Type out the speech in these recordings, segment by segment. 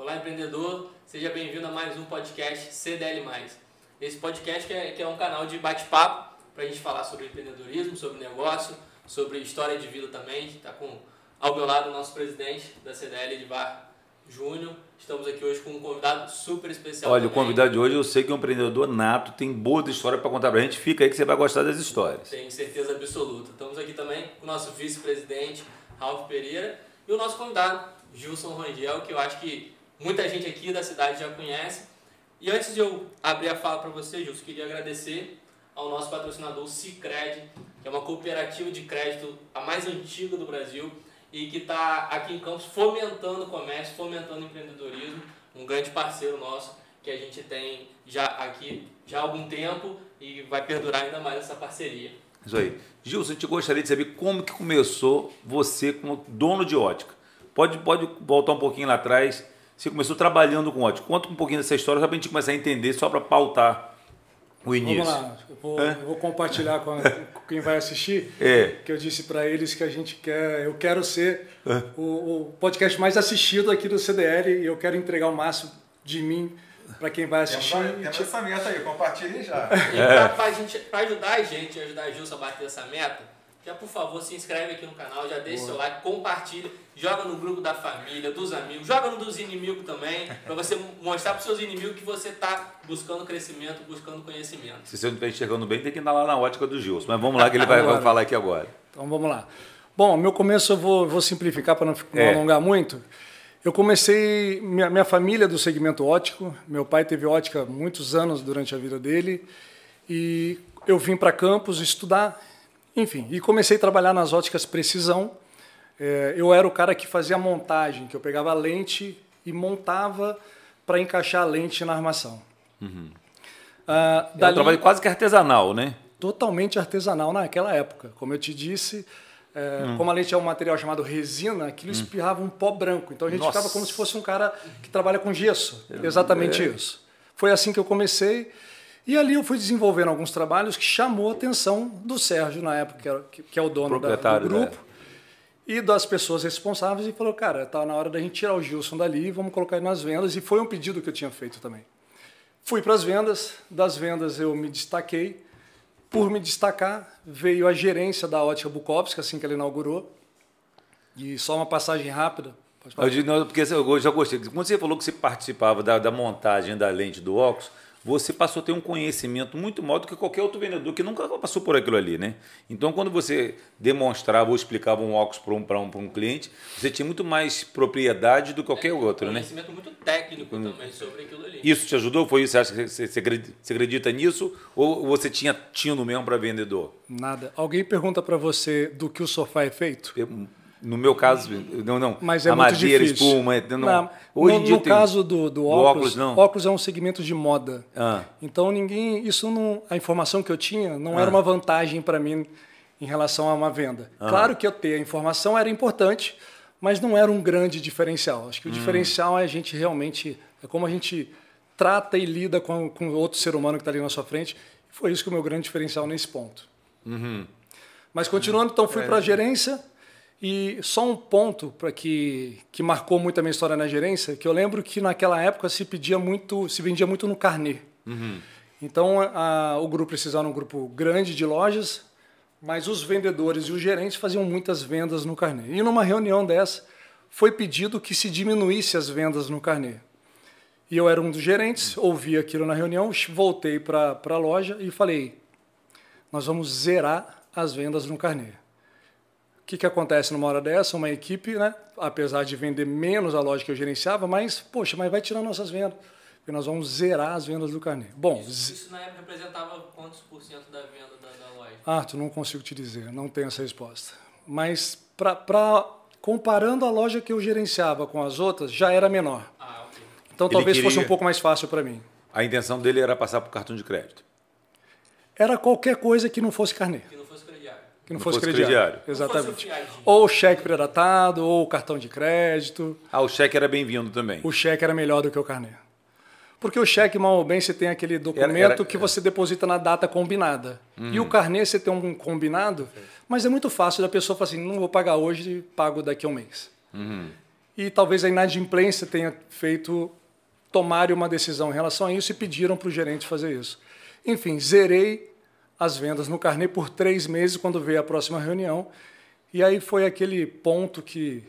Olá, empreendedor. Seja bem-vindo a mais um podcast CDL+. Esse podcast que é, que é um canal de bate-papo para a gente falar sobre empreendedorismo, sobre negócio, sobre história de vida também. Está com ao meu lado o nosso presidente da CDL, Edvar Júnior. Estamos aqui hoje com um convidado super especial. Olha, também. o convidado de hoje eu sei que é um empreendedor nato, tem boas histórias para contar para a gente. Fica aí que você vai gostar das histórias. Tenho certeza absoluta. Estamos aqui também com o nosso vice-presidente, Ralf Pereira, e o nosso convidado, Gilson Rangel, que eu acho que muita gente aqui da cidade já conhece. E antes de eu abrir a fala para você, Gilson, queria agradecer ao nosso patrocinador, Cicred, que é uma cooperativa de crédito a mais antiga do Brasil e que está aqui em Campos fomentando o comércio, fomentando o empreendedorismo, um grande parceiro nosso que a gente tem já aqui já há algum tempo e vai perdurar ainda mais essa parceria. Isso aí. Gilson, eu gostaria de saber como que começou você como dono de ótica. Pode, pode voltar um pouquinho lá atrás. Você começou trabalhando com ótica. Conta um pouquinho dessa história só para a gente começar a entender, só para pautar o início. Vamos lá, eu vou, eu vou compartilhar com, a, com, quem vai assistir. É. Que eu disse para eles que a gente quer, eu quero ser é. o, o, podcast mais assistido aqui do CDL e eu quero entregar o máximo de mim para quem vai assistir. Temos te... essa meta aí, compartilhe já. E é. para ajudar a gente, ajudar a Gilson a bater essa meta, já por favor se inscreve aqui no canal, já deixa Boa. seu like, compartilha, joga no grupo da família, dos amigos, joga no dos inimigos também, para você mostrar para seus inimigos que você está buscando crescimento, buscando conhecimento. Se você não está enxergando bem, tem que andar lá na ótica do Gilson. Mas vamos lá que ele vai, vai falar aqui agora. Então vamos lá. Bom, meu começo eu vou, vou simplificar para não, não é. alongar muito. Eu comecei, minha, minha família é do segmento ótico, meu pai teve ótica muitos anos durante a vida dele, e eu vim para Campos estudar enfim, e comecei a trabalhar nas óticas precisão. É, eu era o cara que fazia a montagem, que eu pegava a lente e montava para encaixar a lente na armação. Uhum. Ah, é dali, um trabalho quase que artesanal, né? Totalmente artesanal naquela época. Como eu te disse, é, hum. como a lente é um material chamado resina, aquilo hum. espirrava um pó branco. Então a gente Nossa. ficava como se fosse um cara que trabalha com gesso. É. Exatamente é. isso. Foi assim que eu comecei. E ali eu fui desenvolvendo alguns trabalhos que chamou a atenção do Sérgio, na época, que é o dono da, do grupo, e das pessoas responsáveis, e falou, cara, está na hora da gente tirar o Gilson dali e vamos colocar ele nas vendas. E foi um pedido que eu tinha feito também. Fui para as vendas, das vendas eu me destaquei. Por me destacar, veio a gerência da Ótica Bukowski, assim que ela inaugurou. E só uma passagem rápida. Eu, não, porque eu já gostei. Quando você falou que você participava da, da montagem da lente do óculos, você passou a ter um conhecimento muito maior do que qualquer outro vendedor que nunca passou por aquilo ali, né? Então, quando você demonstrava ou explicava um óculos para um, para um, um cliente, você tinha muito mais propriedade do que qualquer é, outro, um né? Conhecimento muito técnico hum. também sobre aquilo ali. Isso te ajudou? Foi isso? Você acha que você, você acredita nisso? Ou você tinha tino mesmo para vendedor? Nada. Alguém pergunta para você do que o sofá é feito? Eu, no meu caso, não, não. Mas é a madeira, difícil. espuma. Não, não. Hoje no, no caso do, do, óculos, óculos, não. óculos é um segmento de moda. Ah. Então ninguém, isso não, a informação que eu tinha não ah. era uma vantagem para mim em relação a uma venda. Ah. Claro que eu ter a informação era importante, mas não era um grande diferencial. Acho que o hum. diferencial é a gente realmente é como a gente trata e lida com, com outro ser humano que está ali na sua frente. Foi isso que é o meu grande diferencial nesse ponto. Uhum. Mas continuando, então fui é. para a gerência e só um ponto para que, que marcou muito a minha história na gerência, que eu lembro que naquela época se pedia muito, se vendia muito no carnê. Uhum. Então a, o grupo precisava de um grupo grande de lojas, mas os vendedores e os gerentes faziam muitas vendas no carnê. E numa reunião dessa foi pedido que se diminuísse as vendas no carnê. E eu era um dos gerentes, ouvi aquilo na reunião, voltei para a loja e falei: nós vamos zerar as vendas no carnê que, que acontece numa hora dessa? Uma equipe, né, apesar de vender menos a loja que eu gerenciava, mas, poxa, mas vai tirar nossas vendas. Porque nós vamos zerar as vendas do carnê. Bom, isso, isso na época representava quantos por cento da venda da, da loja? Arthur, não consigo te dizer, não tenho essa resposta. Mas, para comparando a loja que eu gerenciava com as outras, já era menor. Ah, okay. Então Ele talvez queria... fosse um pouco mais fácil para mim. A intenção dele era passar por cartão de crédito? Era qualquer coisa que não fosse carnê. Que que não, não fosse, fosse crediário. crediário. Exatamente. Fosse ou cheque pré-datado, ou cartão de crédito. Ah, o cheque era bem-vindo também. O cheque era melhor do que o carnê. Porque o cheque, mal ou bem, você tem aquele documento era, era, que você deposita na data combinada. Uhum. E o carnê, você tem um combinado, mas é muito fácil da pessoa falar assim, não vou pagar hoje, pago daqui a um mês. Uhum. e talvez a inadimplência tenha feito tomarem uma decisão em relação a isso e pediram para o gerente fazer isso. Enfim, zerei as vendas no carnê por três meses quando veio a próxima reunião. E aí foi aquele ponto que,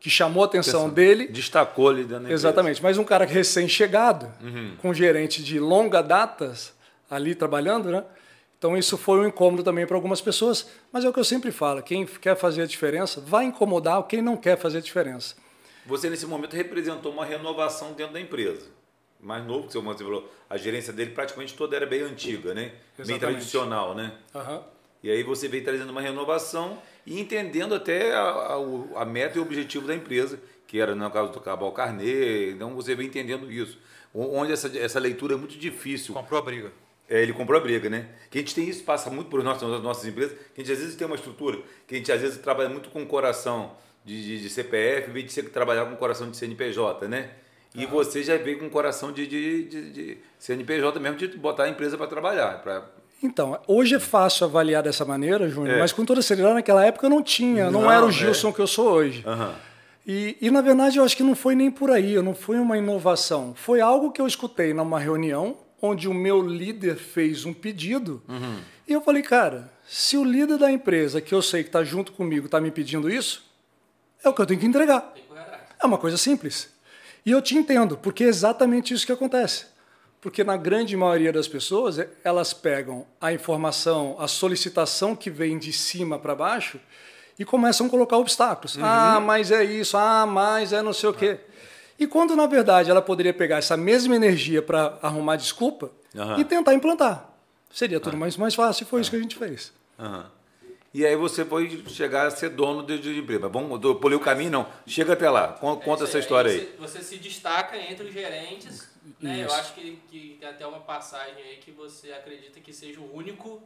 que chamou a atenção dele. Destacou ele dentro da Exatamente. Mas um cara recém-chegado, uhum. com gerente de longa datas ali trabalhando, né? Então isso foi um incômodo também para algumas pessoas, mas é o que eu sempre falo, quem quer fazer a diferença vai incomodar quem não quer fazer a diferença. Você nesse momento representou uma renovação dentro da empresa. Mais novo que você falou, a gerência dele praticamente toda era bem antiga, né? Exatamente. Bem tradicional, né? Uhum. E aí você veio trazendo uma renovação e entendendo até a, a, a, meta e o objetivo da empresa, que era no caso do Cabal Carnê, então você veio entendendo isso. Onde essa, essa leitura é muito difícil. Comprou a briga. É, ele comprou a briga, né? Que a gente tem isso, passa muito por nós, nas nossas empresas, que a gente às vezes tem uma estrutura, que a gente às vezes trabalha muito com o coração de, de, de CPF, em vez de ser, trabalhar com o coração de CNPJ, né? E você já veio com o coração de, de, de, de CNPJ mesmo, de botar a empresa para trabalhar. Pra... Então, hoje é fácil avaliar dessa maneira, Júnior, é. mas com toda seriedade, naquela época eu não tinha, não, não era o é. Gilson é. que eu sou hoje. Uhum. E, e, na verdade, eu acho que não foi nem por aí, não foi uma inovação. Foi algo que eu escutei numa reunião onde o meu líder fez um pedido. Uhum. E eu falei, cara, se o líder da empresa, que eu sei que está junto comigo, está me pedindo isso, é o que eu tenho que entregar. É uma coisa simples. E eu te entendo, porque é exatamente isso que acontece. Porque na grande maioria das pessoas, elas pegam a informação, a solicitação que vem de cima para baixo e começam a colocar obstáculos. Uhum. Ah, mas é isso, ah, mas é não sei o quê. E quando, na verdade, ela poderia pegar essa mesma energia para arrumar desculpa uhum. e tentar implantar. Seria tudo uhum. mais, mais fácil e foi isso que a gente fez. E aí você foi chegar a ser dono de, de empresa. Vamos polir o caminho, não. Chega até lá. Conta é essa história aí. Você, você, se destaca entre os gerentes. Né? Eu acho que, que tem até uma passagem aí que você acredita que seja o único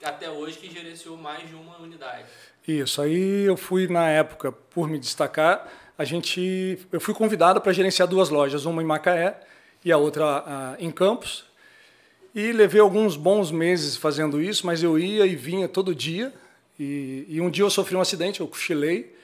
até hoje que gerenciou mais de uma unidade. Isso. Aí eu fui, na época, por me destacar, a gente, eu fui convidado para gerenciar duas lojas, uma em Macaé e a outra uh, em Campos. E levei alguns bons meses fazendo isso, mas eu ia e vinha todo dia. E, e um dia eu sofri um acidente, eu cochilei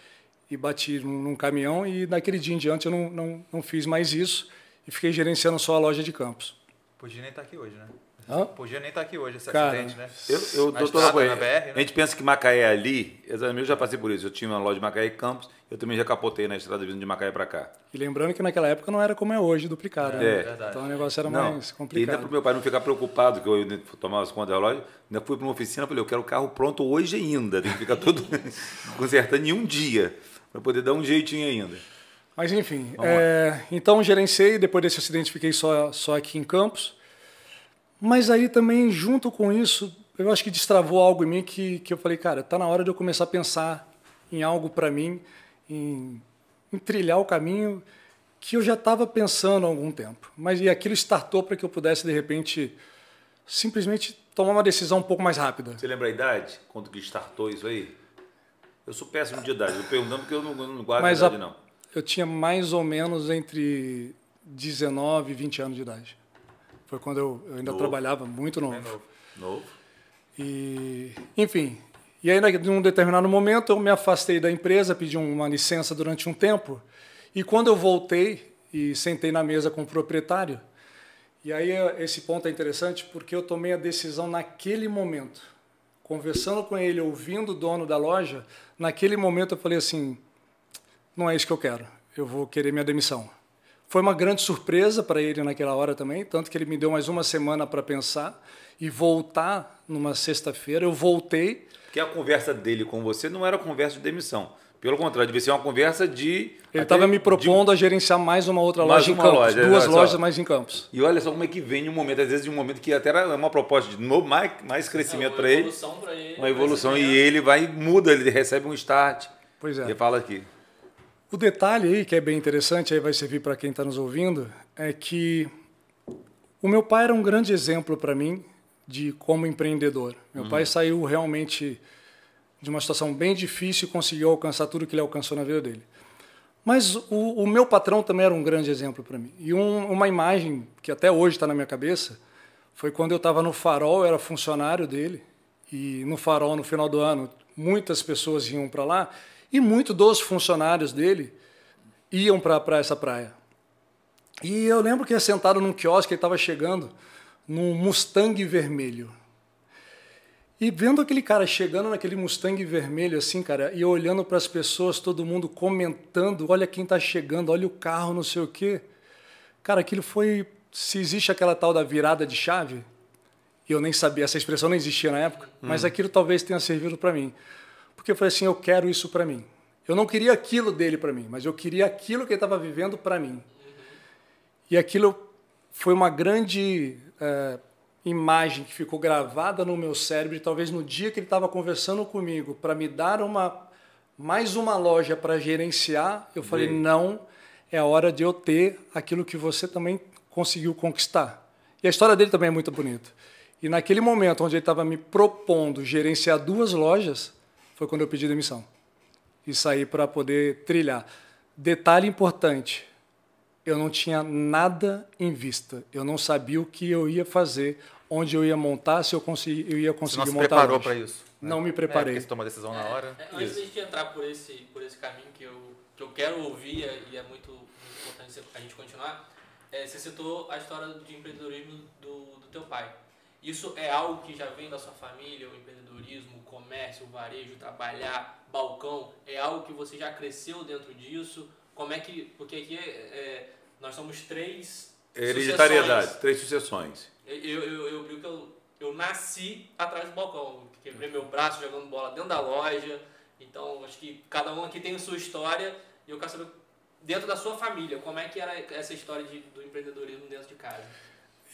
e bati num, caminhão. E naquele dia em diante eu não, não, não fiz mais isso e fiquei gerenciando só a loja de Campos. Podia nem estar aqui hoje, né? Hã? Podia nem estar tá aqui hoje esse Cara, acidente, né? Eu, eu doutor BR, né? A gente pensa que Macaé é ali, eu já passei por isso. Eu tinha uma loja de Macaé e Campos, eu também já capotei na estrada vindo de Macaé para cá. E lembrando que naquela época não era como é hoje, duplicado. É, né? Então o negócio era não, mais complicado. E ainda para o meu pai não ficar preocupado que eu tomava as contas da loja, ainda fui para uma oficina e falei, eu quero o carro pronto hoje ainda, tem que ficar todo consertando em um dia, para poder dar um jeitinho ainda. Mas enfim, é, então gerenciei, depois desse acidente fiquei só, só aqui em Campos. Mas aí também, junto com isso, eu acho que destravou algo em mim que, que eu falei, cara, tá na hora de eu começar a pensar em algo para mim, em, em, trilhar o caminho que eu já estava pensando há algum tempo. Mas e aquilo startou para que eu pudesse, de repente, simplesmente tomar uma decisão um pouco mais rápida. Você lembra a idade? Quando que startou isso aí? Eu sou péssimo de idade, eu perguntando porque eu não, não guardo Mas a idade, a, não. Eu tinha mais ou menos entre 19 e 20 anos de idade. Foi quando eu, eu ainda novo. trabalhava muito novo. É novo. novo. E, enfim, e aí, num determinado momento, eu me afastei da empresa, pedi uma licença durante um tempo. E quando eu voltei e sentei na mesa com o proprietário, e aí esse ponto é interessante porque eu tomei a decisão naquele momento. Conversando com ele, ouvindo o dono da loja, naquele momento eu falei assim: não é isso que eu quero, eu vou querer minha demissão. Foi uma grande surpresa para ele naquela hora também, tanto que ele me deu mais uma semana para pensar e voltar numa sexta-feira. Eu voltei. Porque a conversa dele com você não era conversa de demissão. Pelo contrário, devia ser uma conversa de. Ele estava me propondo de... a gerenciar mais uma outra mais loja uma em Campos. Loja, duas lojas mais em Campos. E olha só como é que vem um momento, às vezes, de um momento que até era uma proposta de novo, mais, mais crescimento é, para ele, ele. Uma evolução. E ele vai muda, ele recebe um start. Pois é. E fala aqui. O detalhe aí, que é bem interessante, aí vai servir para quem está nos ouvindo, é que o meu pai era um grande exemplo para mim de como empreendedor. Meu uhum. pai saiu realmente de uma situação bem difícil e conseguiu alcançar tudo que ele alcançou na vida dele. Mas o, o meu patrão também era um grande exemplo para mim. E um, uma imagem que até hoje está na minha cabeça foi quando eu estava no Farol, eu era funcionário dele, e no Farol, no final do ano, muitas pessoas iam para lá e muitos dos funcionários dele iam para essa praia. E eu lembro que ia sentado num quiosque, ele estava chegando num Mustang vermelho. E vendo aquele cara chegando naquele Mustang vermelho assim, cara, e olhando para as pessoas, todo mundo comentando, olha quem está chegando, olha o carro, não sei o quê. Cara, aquilo foi, se existe aquela tal da virada de chave, eu nem sabia, essa expressão não existia na época, hum. mas aquilo talvez tenha servido para mim. Porque eu falei assim, eu quero isso para mim. Eu não queria aquilo dele para mim, mas eu queria aquilo que ele estava vivendo para mim. E aquilo foi uma grande é, imagem que ficou gravada no meu cérebro, e talvez no dia que ele estava conversando comigo para me dar uma mais uma loja para gerenciar, eu falei: Bem. não, é a hora de eu ter aquilo que você também conseguiu conquistar. E a história dele também é muito bonita. E naquele momento onde ele estava me propondo gerenciar duas lojas, foi quando eu pedi demissão e saí para poder trilhar. Detalhe importante: eu não tinha nada em vista. Eu não sabia o que eu ia fazer onde eu ia montar, se eu, consegui, eu ia conseguir montar. Você não se preparou para isso? Né? Não me preparei. É, você toma a decisão na hora. É, antes de entrar por esse, por esse caminho que eu, que eu quero ouvir e é muito, muito importante a gente continuar, é, você citou a história de empreendedorismo do, do teu pai. Isso é algo que já vem da sua família, o empreendedorismo, o comércio, o varejo, trabalhar, balcão, é algo que você já cresceu dentro disso? Como é que. Porque aqui é, é nós somos três. Hereditariedade, três sucessões. Eu, eu, eu, eu, eu, eu nasci atrás do balcão. Quebrei meu braço jogando bola dentro da loja. Então, acho que cada um aqui tem a sua história. E eu quero saber, dentro da sua família, como é que era essa história de, do empreendedorismo dentro de casa?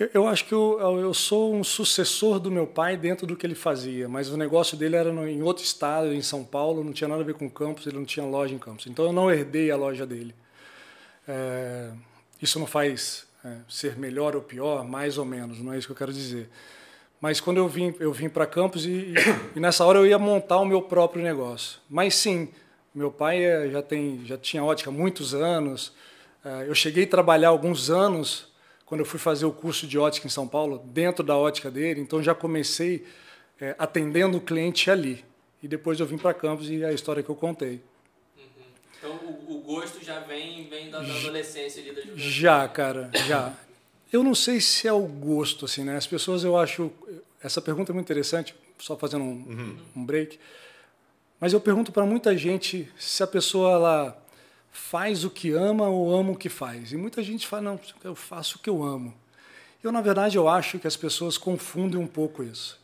Eu, eu acho que eu, eu sou um sucessor do meu pai dentro do que ele fazia, mas o negócio dele era no, em outro estado, em São Paulo, não tinha nada a ver com campus, ele não tinha loja em campus. Então eu não herdei a loja dele. É, isso não faz é, ser melhor ou pior, mais ou menos, não é isso que eu quero dizer. Mas quando eu vim, eu vim para Campos e, e, e, nessa hora eu ia montar o meu próprio negócio. Mas sim, meu pai é, já tem, já tinha ótica há muitos anos. É, eu cheguei a trabalhar alguns anos quando eu fui fazer o curso de ótica em São Paulo, dentro da ótica dele. Então já comecei é, atendendo o cliente ali. E depois eu vim para Campos e a história que eu contei. Então o, o gosto já vem, vem da, da adolescência ali, da juventude. Já, cara, já. Eu não sei se é o gosto, assim, né? As pessoas, eu acho. Essa pergunta é muito interessante, só fazendo um, uhum. um break. Mas eu pergunto para muita gente se a pessoa ela faz o que ama ou ama o que faz. E muita gente fala, não, eu faço o que eu amo. Eu, na verdade, eu acho que as pessoas confundem um pouco isso.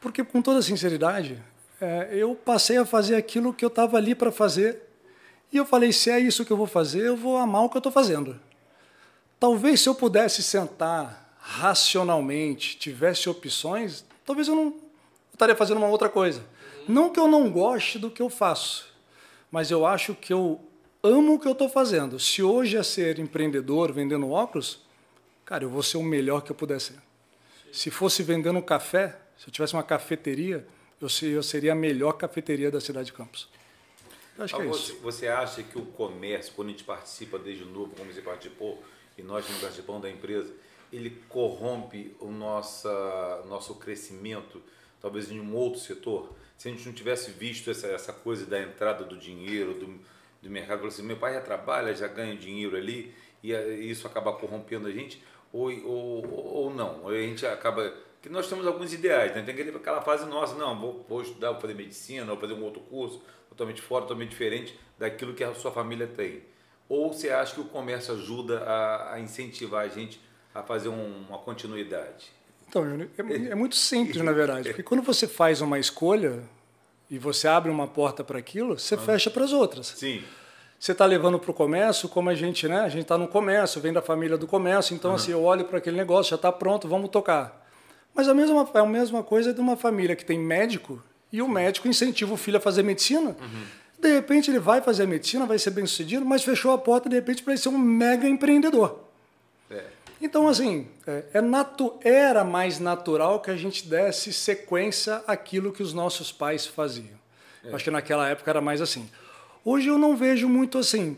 Porque, com toda sinceridade, é, eu passei a fazer aquilo que eu estava ali para fazer e eu falei: se é isso que eu vou fazer, eu vou amar o que eu estou fazendo. Talvez se eu pudesse sentar racionalmente, tivesse opções, talvez eu não eu estaria fazendo uma outra coisa. Não que eu não goste do que eu faço, mas eu acho que eu amo o que eu estou fazendo. Se hoje é ser empreendedor, vendendo óculos, cara, eu vou ser o melhor que eu puder ser. Se fosse vendendo café, se eu tivesse uma cafeteria, eu seria a melhor cafeteria da cidade de Campos. Acho que é você, você acha que o comércio, quando a gente participa desde novo, como você participou, e nós não participamos da empresa, ele corrompe o nossa, nosso crescimento, talvez em um outro setor? Se a gente não tivesse visto essa, essa coisa da entrada do dinheiro, do, do mercado, assim, meu pai já trabalha, já ganha dinheiro ali, e isso acaba corrompendo a gente, ou, ou, ou não, a gente acaba que nós temos alguns ideais, né? tem aquela fase nossa, não, vou, vou estudar, vou fazer medicina, vou fazer um outro curso, totalmente fora, totalmente diferente daquilo que a sua família tem? Ou você acha que o comércio ajuda a, a incentivar a gente a fazer um, uma continuidade? Então, é, é muito simples, na verdade, porque quando você faz uma escolha e você abre uma porta para aquilo, você ah. fecha para as outras. Sim. Você está levando para o comércio, como a gente, né? A gente está no comércio, vem da família do comércio, então uhum. assim, eu olho para aquele negócio, já está pronto, vamos tocar. Mas a mesma, é a mesma coisa de uma família que tem médico e o médico incentiva o filho a fazer medicina. Uhum. De repente ele vai fazer a medicina, vai ser bem sucedido, mas fechou a porta de repente para ele ser um mega empreendedor. É. Então, assim, é, é natu era mais natural que a gente desse sequência àquilo que os nossos pais faziam. É. Acho que naquela época era mais assim. Hoje eu não vejo muito assim.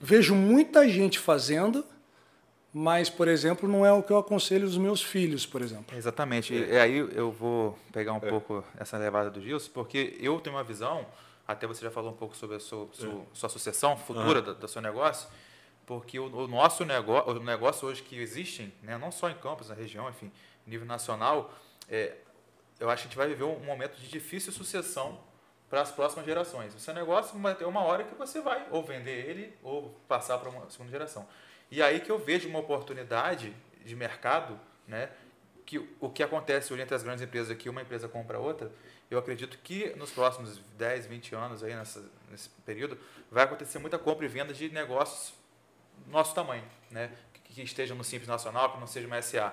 Vejo muita gente fazendo, mas, por exemplo, não é o que eu aconselho os meus filhos, por exemplo. Exatamente. E aí eu vou pegar um é. pouco essa levada do Gilson, porque eu tenho uma visão até você já falou um pouco sobre a sua, sua, sua sucessão futura uhum. do, do, seu negócio, porque o, o nosso negócio, o negócio hoje que existem, né, não só em Campos, na região, enfim, nível nacional, é, eu acho que a gente vai viver um momento de difícil sucessão para as próximas gerações. O seu negócio vai ter uma hora que você vai ou vender ele ou passar para uma segunda geração. E aí que eu vejo uma oportunidade de mercado, né, que o que acontece hoje entre as grandes empresas aqui, uma empresa compra outra, eu acredito que nos próximos 10, 20 anos, aí nessa, nesse período, vai acontecer muita compra e venda de negócios nosso tamanho, né? que, que estejam no Simples Nacional, que não seja uma SA.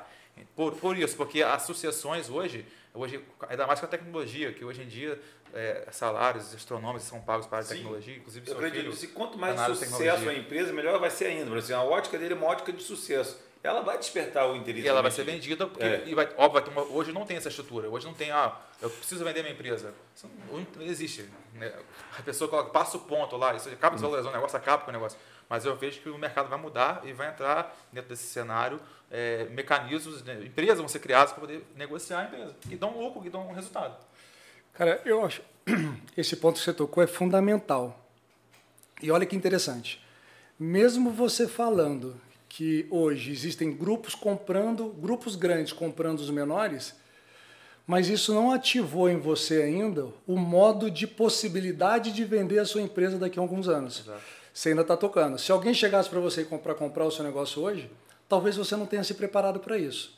Por, por isso, porque as sucessões hoje, hoje, ainda mais com a tecnologia, que hoje em dia é, salários astronômicos são pagos para a tecnologia, inclusive eu acredito, se quanto mais sucesso a empresa, melhor vai ser ainda. Assim, a ótica dele é uma ótica de sucesso ela vai despertar o interesse. E ela vai ser vendida, porque é. e vai, óbvio, uma, hoje não tem essa estrutura. Hoje não tem, ah, eu preciso vender minha empresa. Isso não, não existe. Né? A pessoa coloca, passa o ponto lá, isso acaba desvalorizando o negócio, acaba com o negócio. Mas eu vejo que o mercado vai mudar e vai entrar dentro desse cenário é, mecanismos, né? empresas vão ser criadas para poder negociar a empresa, que dão lucro, que dão resultado. Cara, eu acho esse ponto que você tocou é fundamental. E olha que interessante. Mesmo você falando que hoje existem grupos comprando, grupos grandes comprando os menores, mas isso não ativou em você ainda o modo de possibilidade de vender a sua empresa daqui a alguns anos. Exato. Você ainda está tocando. Se alguém chegasse para você para comprar o seu negócio hoje, talvez você não tenha se preparado para isso.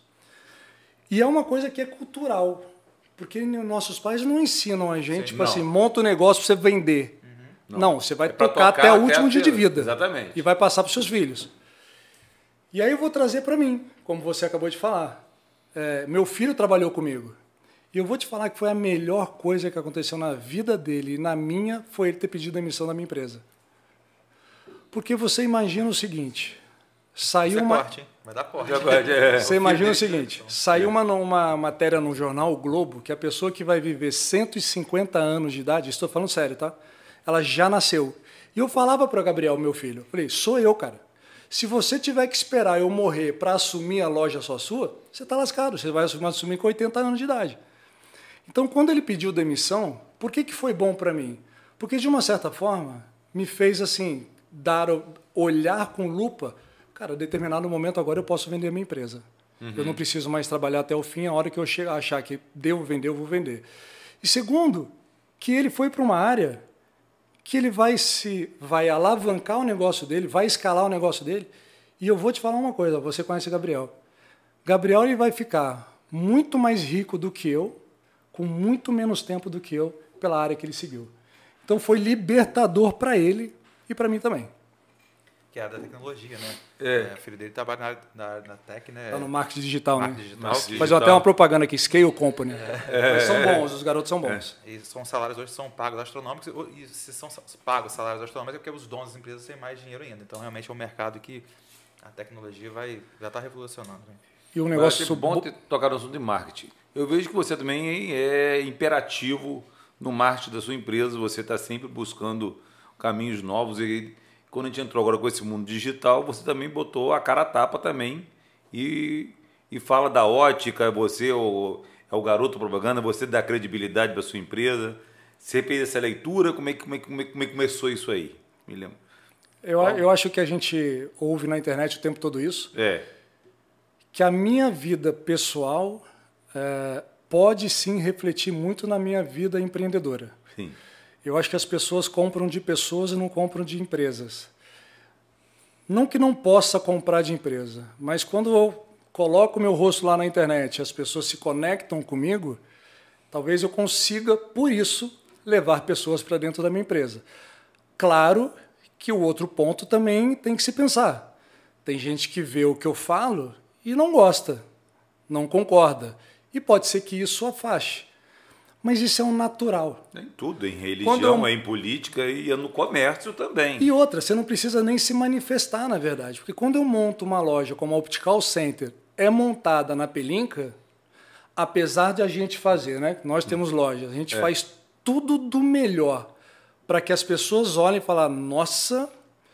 E é uma coisa que é cultural, porque nossos pais não ensinam a gente, Sim, tipo não. assim, monta um negócio para você vender. Uhum. Não. não. você vai é tocar, tocar, até, o último dia de vida. Exatamente. E vai passar para os seus filhos. E aí eu vou trazer para mim, como você acabou de falar. É, meu filho trabalhou comigo. E eu vou te falar que foi a melhor coisa que aconteceu na vida dele e na minha foi ele ter pedido a emissão da minha empresa. Porque você imagina o seguinte: saiu é uma. Corte, Vai dar corte. É. Você imagina o seguinte: saiu uma, uma matéria no jornal o Globo que a pessoa que vai viver 150 anos de idade, estou falando sério, tá? Ela já nasceu. E eu falava para o Gabriel, meu filho, falei, sou eu, cara. Se você tiver que esperar eu morrer para assumir a loja só sua, você está lascado. Você vai assumir com 80 anos de idade. Então, quando ele pediu demissão, por que, que foi bom para mim? Porque, de uma certa forma, me fez assim, dar, olhar com lupa. Cara, determinado momento agora eu posso vender a minha empresa. Uhum. Eu não preciso mais trabalhar até o fim. A hora que eu chegar, achar que devo vender, eu vou vender. E segundo, que ele foi para uma área que ele vai se vai alavancar o negócio dele, vai escalar o negócio dele. E eu vou te falar uma coisa, você conhece Gabriel. Gabriel ele vai ficar muito mais rico do que eu, com muito menos tempo do que eu, pela área que ele seguiu. Então foi libertador para ele e para mim também que é a da tecnologia, né? É. é. O filho dele trabalha na, na, na tech, né? Tá no marketing digital, marketing né? Digital, marketing Fazer até uma propaganda aqui, Scale Company. É. Eles são bons, os garotos são bons. É. E são salários hoje são pagos astronômicos, e se são pagos salários astronômicos é porque os donos das empresas têm mais dinheiro ainda. Então, realmente é um mercado que a tecnologia vai já está revolucionando. Né? E um negócio é bom ter tocado no assunto de marketing. Eu vejo que você também é imperativo no marketing da sua empresa, você está sempre buscando caminhos novos e quando a gente entrou agora com esse mundo digital, você também botou a cara a tapa também e, e fala da ótica, você é o, é o garoto propaganda, você dá credibilidade para sua empresa. Você fez essa leitura, como é, como é, como é, como é que começou isso aí? Me lembro. Eu, eu acho que a gente ouve na internet o tempo todo isso. É. Que a minha vida pessoal é, pode sim refletir muito na minha vida empreendedora. Sim. Eu acho que as pessoas compram de pessoas e não compram de empresas. Não que não possa comprar de empresa, mas quando eu coloco meu rosto lá na internet, as pessoas se conectam comigo, talvez eu consiga, por isso, levar pessoas para dentro da minha empresa. Claro que o outro ponto também tem que se pensar. Tem gente que vê o que eu falo e não gosta, não concorda. E pode ser que isso afaste. Mas isso é um natural. Em tudo, em religião, eu... em política e no comércio também. E outra, você não precisa nem se manifestar, na verdade. Porque quando eu monto uma loja como a Optical Center, é montada na pelinca, apesar de a gente fazer, né? Nós temos lojas, a gente é. faz tudo do melhor para que as pessoas olhem e falem: nossa,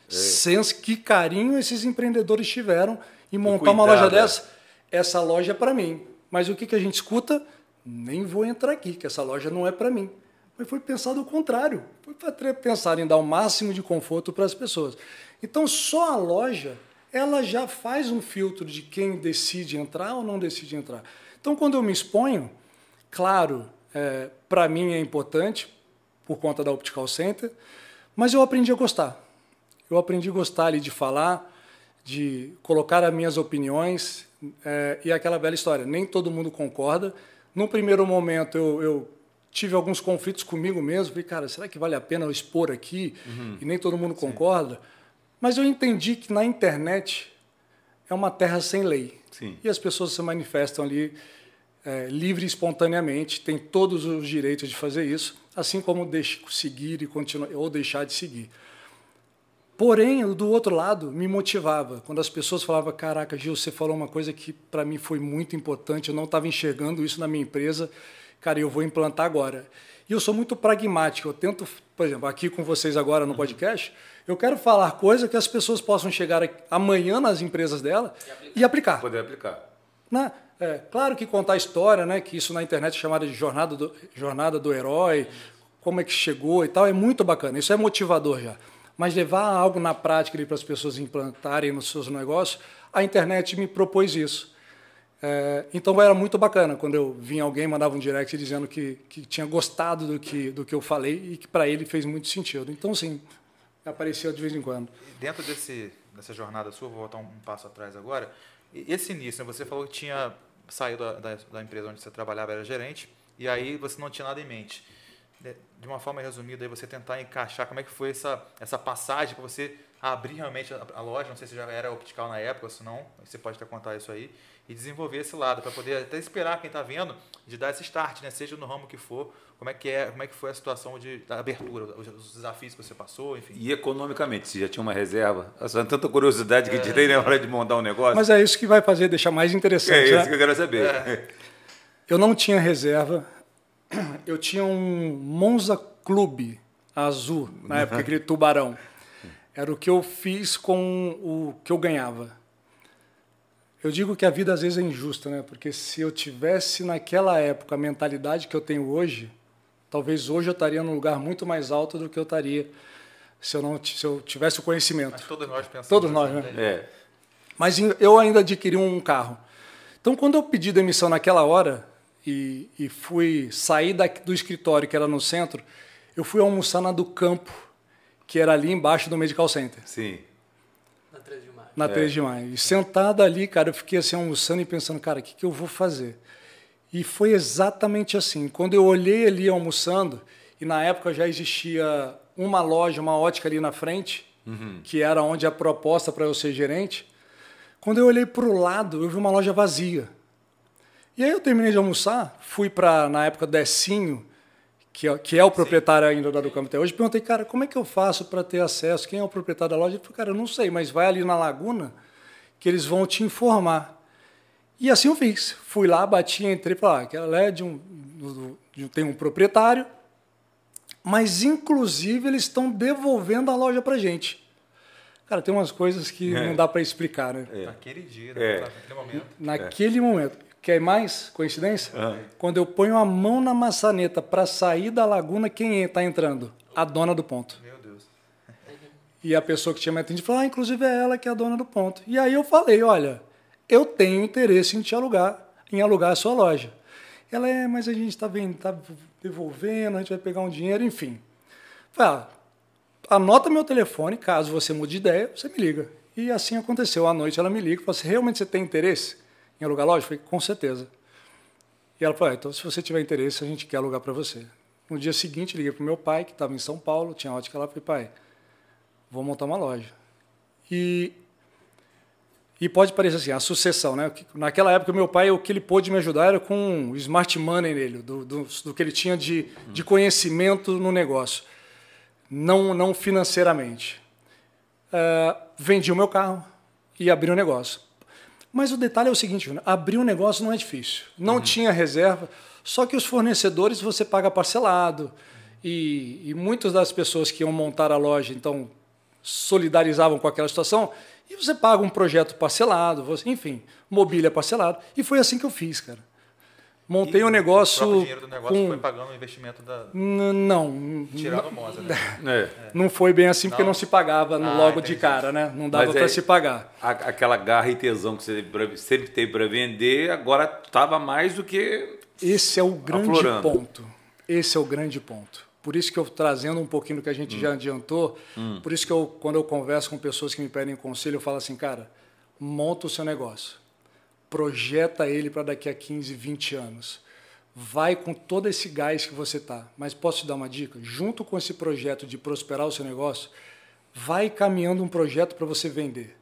é. sens, que carinho esses empreendedores tiveram em montar uma loja dessa. Essa loja é para mim. Mas o que, que a gente escuta? Nem vou entrar aqui, que essa loja não é para mim. Mas foi pensado o contrário. Foi pensar em dar o máximo de conforto para as pessoas. Então, só a loja, ela já faz um filtro de quem decide entrar ou não decide entrar. Então, quando eu me exponho, claro, é, para mim é importante, por conta da Optical Center, mas eu aprendi a gostar. Eu aprendi a gostar ali de falar, de colocar as minhas opiniões, é, e aquela velha história, nem todo mundo concorda. No primeiro momento, eu, eu tive alguns conflitos comigo mesmo. Falei, cara, será que vale a pena eu expor aqui? Uhum. E nem todo mundo concorda. Sim. Mas eu entendi que na internet é uma terra sem lei. Sim. E as pessoas se manifestam ali é, livre e espontaneamente, têm todos os direitos de fazer isso, assim como de seguir e continuar, ou deixar de seguir. Porém, do outro lado, me motivava. Quando as pessoas falavam, caraca, Gil, você falou uma coisa que para mim foi muito importante, eu não estava enxergando isso na minha empresa, cara, eu vou implantar agora. E eu sou muito pragmático, eu tento, por exemplo, aqui com vocês agora no podcast, eu quero falar coisa que as pessoas possam chegar amanhã nas empresas dela e aplicar. E aplicar. Poder aplicar. Né? É, claro que contar a história, né, que isso na internet é chamado de jornada do, jornada do herói, como é que chegou e tal, é muito bacana, isso é motivador já. Mas levar algo na prática para as pessoas implantarem nos seus negócios, a internet me propôs isso. É, então era muito bacana quando eu vinha alguém mandava um direct dizendo que, que tinha gostado do que, do que eu falei e que para ele fez muito sentido. Então, sim, apareceu de vez em quando. Dentro desse, dessa jornada sua, vou voltar um, passo atrás agora. Esse início, né, você falou que tinha saído da, da, da, empresa onde você trabalhava, era gerente, e aí você não tinha nada em mente. De uma forma resumida, aí você tentar encaixar como é que foi essa, essa passagem para você abrir realmente a, a, loja, não sei se já era optical na época, se não, você pode até contar isso aí, e desenvolver esse lado, para poder até esperar quem está vendo de dar esse start, né? seja no ramo que for, como é que, é, como é que foi a situação de, da abertura, os, os desafios que você passou, enfim. E economicamente, se já tinha uma reserva? Essa tanta curiosidade que é. tirei na hora de montar um negócio. Mas é isso que vai fazer, deixar mais interessante. É isso né? que eu quero saber. É. Eu não tinha reserva, eu tinha um Monza Clube azul, na época, aquele tubarão. Era o que eu fiz com o que eu ganhava. Eu digo que a vida às vezes é injusta, né? Porque se eu tivesse naquela época a mentalidade que eu tenho hoje, talvez hoje eu estaria num lugar muito mais alto do que eu estaria se eu não se eu tivesse o conhecimento. Mas todos nós pensamos. Todos nós, né? É. Mas eu ainda adquiri um carro. Então, quando eu pedi demissão naquela hora e, e fui sair da, do escritório que era no centro, eu fui almoçar na do campo, que era ali embaixo do Medical Center. Sim na é. 3 de maio. E sentado ali, cara, eu fiquei assim almoçando e pensando, cara, o que, que eu vou fazer? E foi exatamente assim. Quando eu olhei ali almoçando, e na época já existia uma loja, uma ótica ali na frente, uhum. que era onde a proposta para eu ser gerente. Quando eu olhei para o lado, eu vi uma loja vazia. E aí eu terminei de almoçar, fui para, na época, Decinho, que é, que é o proprietário ainda da do Campo até hoje, perguntei, cara, como é que eu faço para ter acesso? Quem é o proprietário da loja? Ele falou, cara, eu não sei, mas vai ali na Laguna que eles vão te informar. E assim eu fiz. Fui lá, bati, entrei e falei, ah, aquela é de um, de um, tem um proprietário, mas inclusive eles estão devolvendo a loja para gente. Cara, tem umas coisas que é. não dá para explicar, né? É. Naquele dia, né? é. naquele momento. Naquele momento. Quer mais coincidência? Uhum. Quando eu ponho a mão na maçaneta para sair da laguna, quem está entrando? A dona do ponto. Meu Deus. E a pessoa que tinha me atendido falou: ah, inclusive é ela que é a dona do ponto. E aí eu falei: olha, eu tenho interesse em te alugar, em alugar a sua loja. Ela é, mas a gente está tá devolvendo, a gente vai pegar um dinheiro, enfim. Falei, ah, anota meu telefone, caso você mude de ideia, você me liga. E assim aconteceu. À noite ela me liga e falou assim: realmente você tem interesse? Em alugar loja? Eu falei, com certeza. E ela falou, ah, então se você tiver interesse, a gente quer alugar para você. No dia seguinte, liguei para o meu pai, que estava em São Paulo, tinha ótica lá, falei, pai, vou montar uma loja. E, e pode parecer assim, a sucessão, né? Naquela época, meu pai, o que ele pôde me ajudar era com smart money nele, do, do, do que ele tinha de, de conhecimento no negócio, não, não financeiramente. Uh, vendi o meu carro e abri o um negócio. Mas o detalhe é o seguinte, abrir um negócio não é difícil. Não uhum. tinha reserva, só que os fornecedores você paga parcelado. E, e muitas das pessoas que iam montar a loja, então, solidarizavam com aquela situação. E você paga um projeto parcelado, você, enfim, mobília parcelado. E foi assim que eu fiz, cara. Montei E um O negócio. próprio dinheiro do negócio com- foi pagando o investimento da. N- Não, Tirando o Moza, né? É. não foi bem assim porque Não? não, se pagava Ah, logo de entendi. cara, né? Não dava para é- se pagar. A- aquela garra e tesão que você sempre teve para vender, agora estava mais do que. Esse é o grande Aflorando. ponto. Esse é o grande ponto. Por isso que eu trazendo um pouquinho do que a gente já adiantou, por isso que eu quando eu converso com pessoas que me pedem conselho, eu falo assim, cara, monta o seu negócio. Projeta ele para daqui a 15, 20 anos. Vai com todo esse gás que você tá. Mas posso te dar uma dica? Junto com esse projeto de prosperar o seu negócio, vai caminhando um projeto para você vender.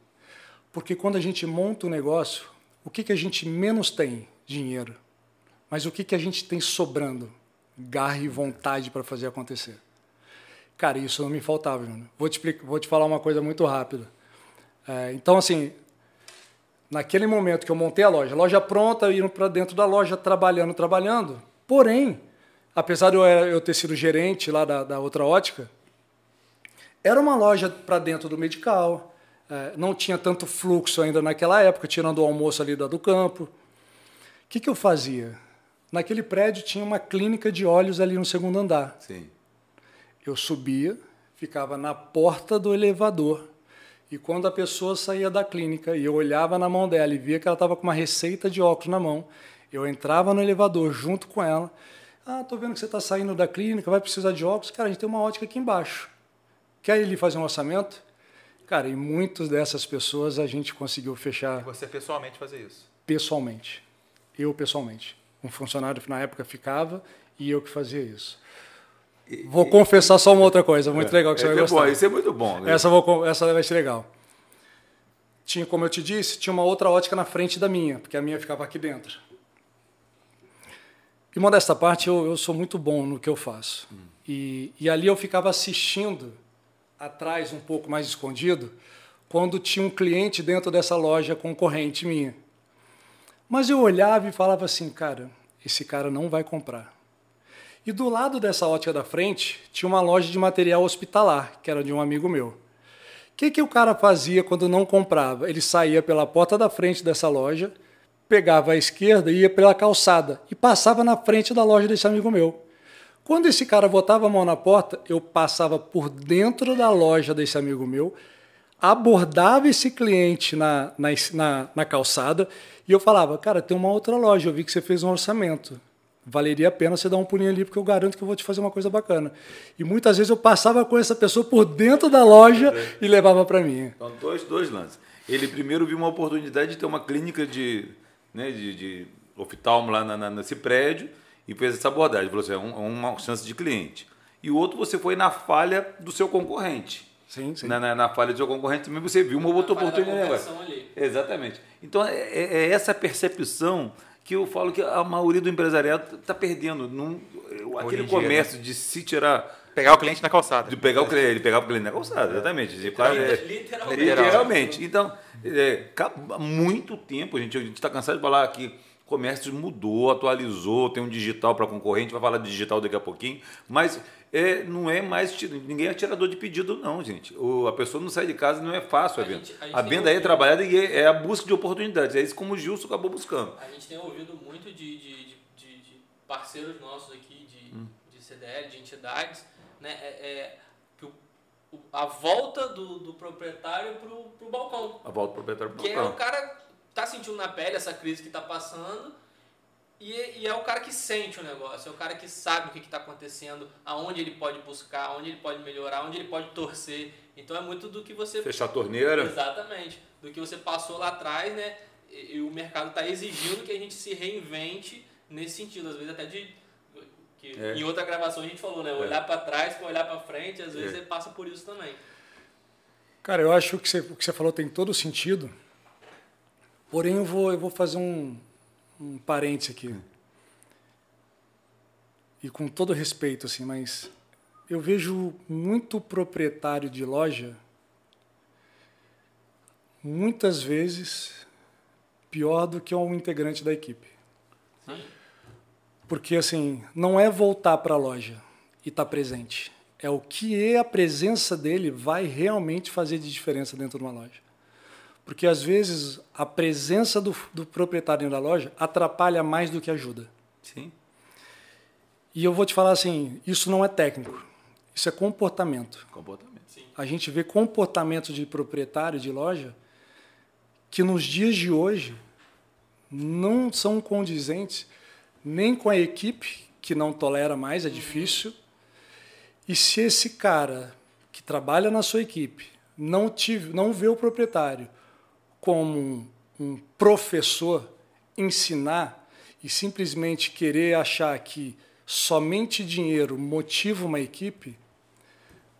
Porque quando a gente monta um negócio, o que, que a gente menos tem? Dinheiro. Mas o que, que a gente tem sobrando? Garra e vontade para fazer acontecer. Cara, isso não me faltava, Júnior. Vou te, explicar- vou te falar uma coisa muito rápida. É, então, assim, naquele momento que eu montei a loja, loja pronta, indo para dentro da loja, trabalhando, trabalhando. Porém, apesar de eu, era- eu ter sido gerente lá da, da outra ótica, era uma loja para dentro do medical, é, não tinha tanto fluxo ainda naquela época, tirando o almoço ali da do campo. O que, que eu fazia? Naquele prédio tinha uma clínica de olhos ali no segundo andar. Sim. Eu subia, ficava na porta do elevador. E quando a pessoa saía da clínica e eu olhava na mão dela e via que ela estava com uma receita de óculos na mão, eu entrava no elevador junto com ela. Ah, tô vendo que você está saindo da clínica, vai precisar de óculos. Cara, a gente tem uma ótica aqui embaixo. Quer ele fazer um orçamento? Cara, e muitas dessas pessoas a gente conseguiu fechar Você pessoalmente fazer isso. pessoalmente. Eu pessoalmente. Um funcionário que na época ficava e eu que fazia isso. Vou confessar só uma outra coisa, muito legal que você é, vai é gostar. bom, isso é muito bom. né? Essa, vou, essa vai ser legal. Tinha, como eu te disse, tinha uma outra ótica na frente da minha, porque a minha ficava aqui dentro. E modesta parte, eu, eu sou muito bom no que eu faço. E, e ali eu ficava assistindo, atrás, um pouco mais escondido, quando tinha um cliente dentro dessa loja concorrente minha. Mas eu olhava e falava assim, cara, esse cara não vai comprar. E do lado dessa ótica da frente tinha uma loja de material hospitalar, que era de um amigo meu. O que, que o cara fazia quando não comprava? Ele saía pela porta da frente dessa loja, pegava à esquerda e ia pela calçada e passava na frente da loja desse amigo meu. Quando esse cara botava a mão na porta, eu passava por dentro da loja desse amigo meu, abordava esse cliente na, na, na, na calçada e eu falava, cara, tem uma outra loja, eu vi que você fez um orçamento. Valeria a pena você dar um pulinho ali, porque eu garanto que eu vou te fazer uma coisa bacana. E muitas vezes eu passava com essa pessoa por dentro da loja e levava para mim. Então, dois, dois lances. Ele primeiro viu uma oportunidade de ter uma clínica de, né, de, de oftalmo lá na- na- nesse prédio e fez essa abordagem. Falou assim, é um- é uma chance de cliente. E o outro, você foi na falha do seu concorrente. Sim, sim. Na, na, na falha do seu concorrente também você viu uma outra oportunidade. ali. Exatamente. Então, é, é- é essa percepção que eu falo que a maioria do empresariado está perdendo. Não, aquele dia, comércio de se tirar Pegar o cliente na calçada. de pegar o cliente, ele pegava o cliente na calçada, exatamente. É- Literalmente. literalmente. Então, é, há muito tempo, gente, a gente está cansado de falar que o comércio mudou, atualizou, tem um digital para concorrente, vai falar de digital daqui a pouquinho, mas é, não é mais, ninguém é tirador de pedido não, gente. O, a pessoa não sai de casa, não é fácil a, A venda. gente- a gente a venda é ouvido- trabalhada e é, é a busca de oportunidades. É isso como o Gilson acabou buscando. A gente tem ouvido muito de, de, de, de- parceiros nossos aqui, de, Hum. de CDL, de entidades, né? É, é o- o- a volta do, do proprietário pro, pro balcão. A volta pro proprietário pro Que é balcão. o cara tá sentindo na pele essa crise que tá passando e, e é o cara que sente o negócio, é o cara que sabe o que está acontecendo, aonde ele pode buscar, aonde ele pode melhorar, onde ele pode torcer. Então é muito do que você Fechar a torneira. Exatamente. Do que você passou lá atrás, né? E, e o mercado está exigindo que a gente se reinvente nesse sentido. Às vezes até de. Que É. Em outra gravação a gente falou, né? Olhar para trás para olhar para frente, às vezes É. você passa por isso também. Cara, eu acho que você, o que você falou tem todo sentido. Porém, eu vou, eu vou fazer um, um parênteses aqui. E com todo respeito, assim, mas eu vejo muito proprietário de loja, muitas vezes, pior do que um integrante da equipe. Porque, assim, não é voltar para a loja e estar presente. É o que a presença dele vai realmente fazer de diferença dentro de uma loja. Porque, às vezes, a presença do, do proprietário da loja atrapalha mais do que ajuda. Sim. E eu vou te falar assim, isso não é técnico, isso é comportamento. Comportamento. Sim. A gente vê comportamento de proprietário de loja que nos dias de hoje não são condizentes nem com a equipe, que não tolera mais, é difícil. E se esse cara que trabalha na sua equipe não, tive, não vê o proprietário como um, professor ensinar e simplesmente querer achar que somente dinheiro motiva uma equipe,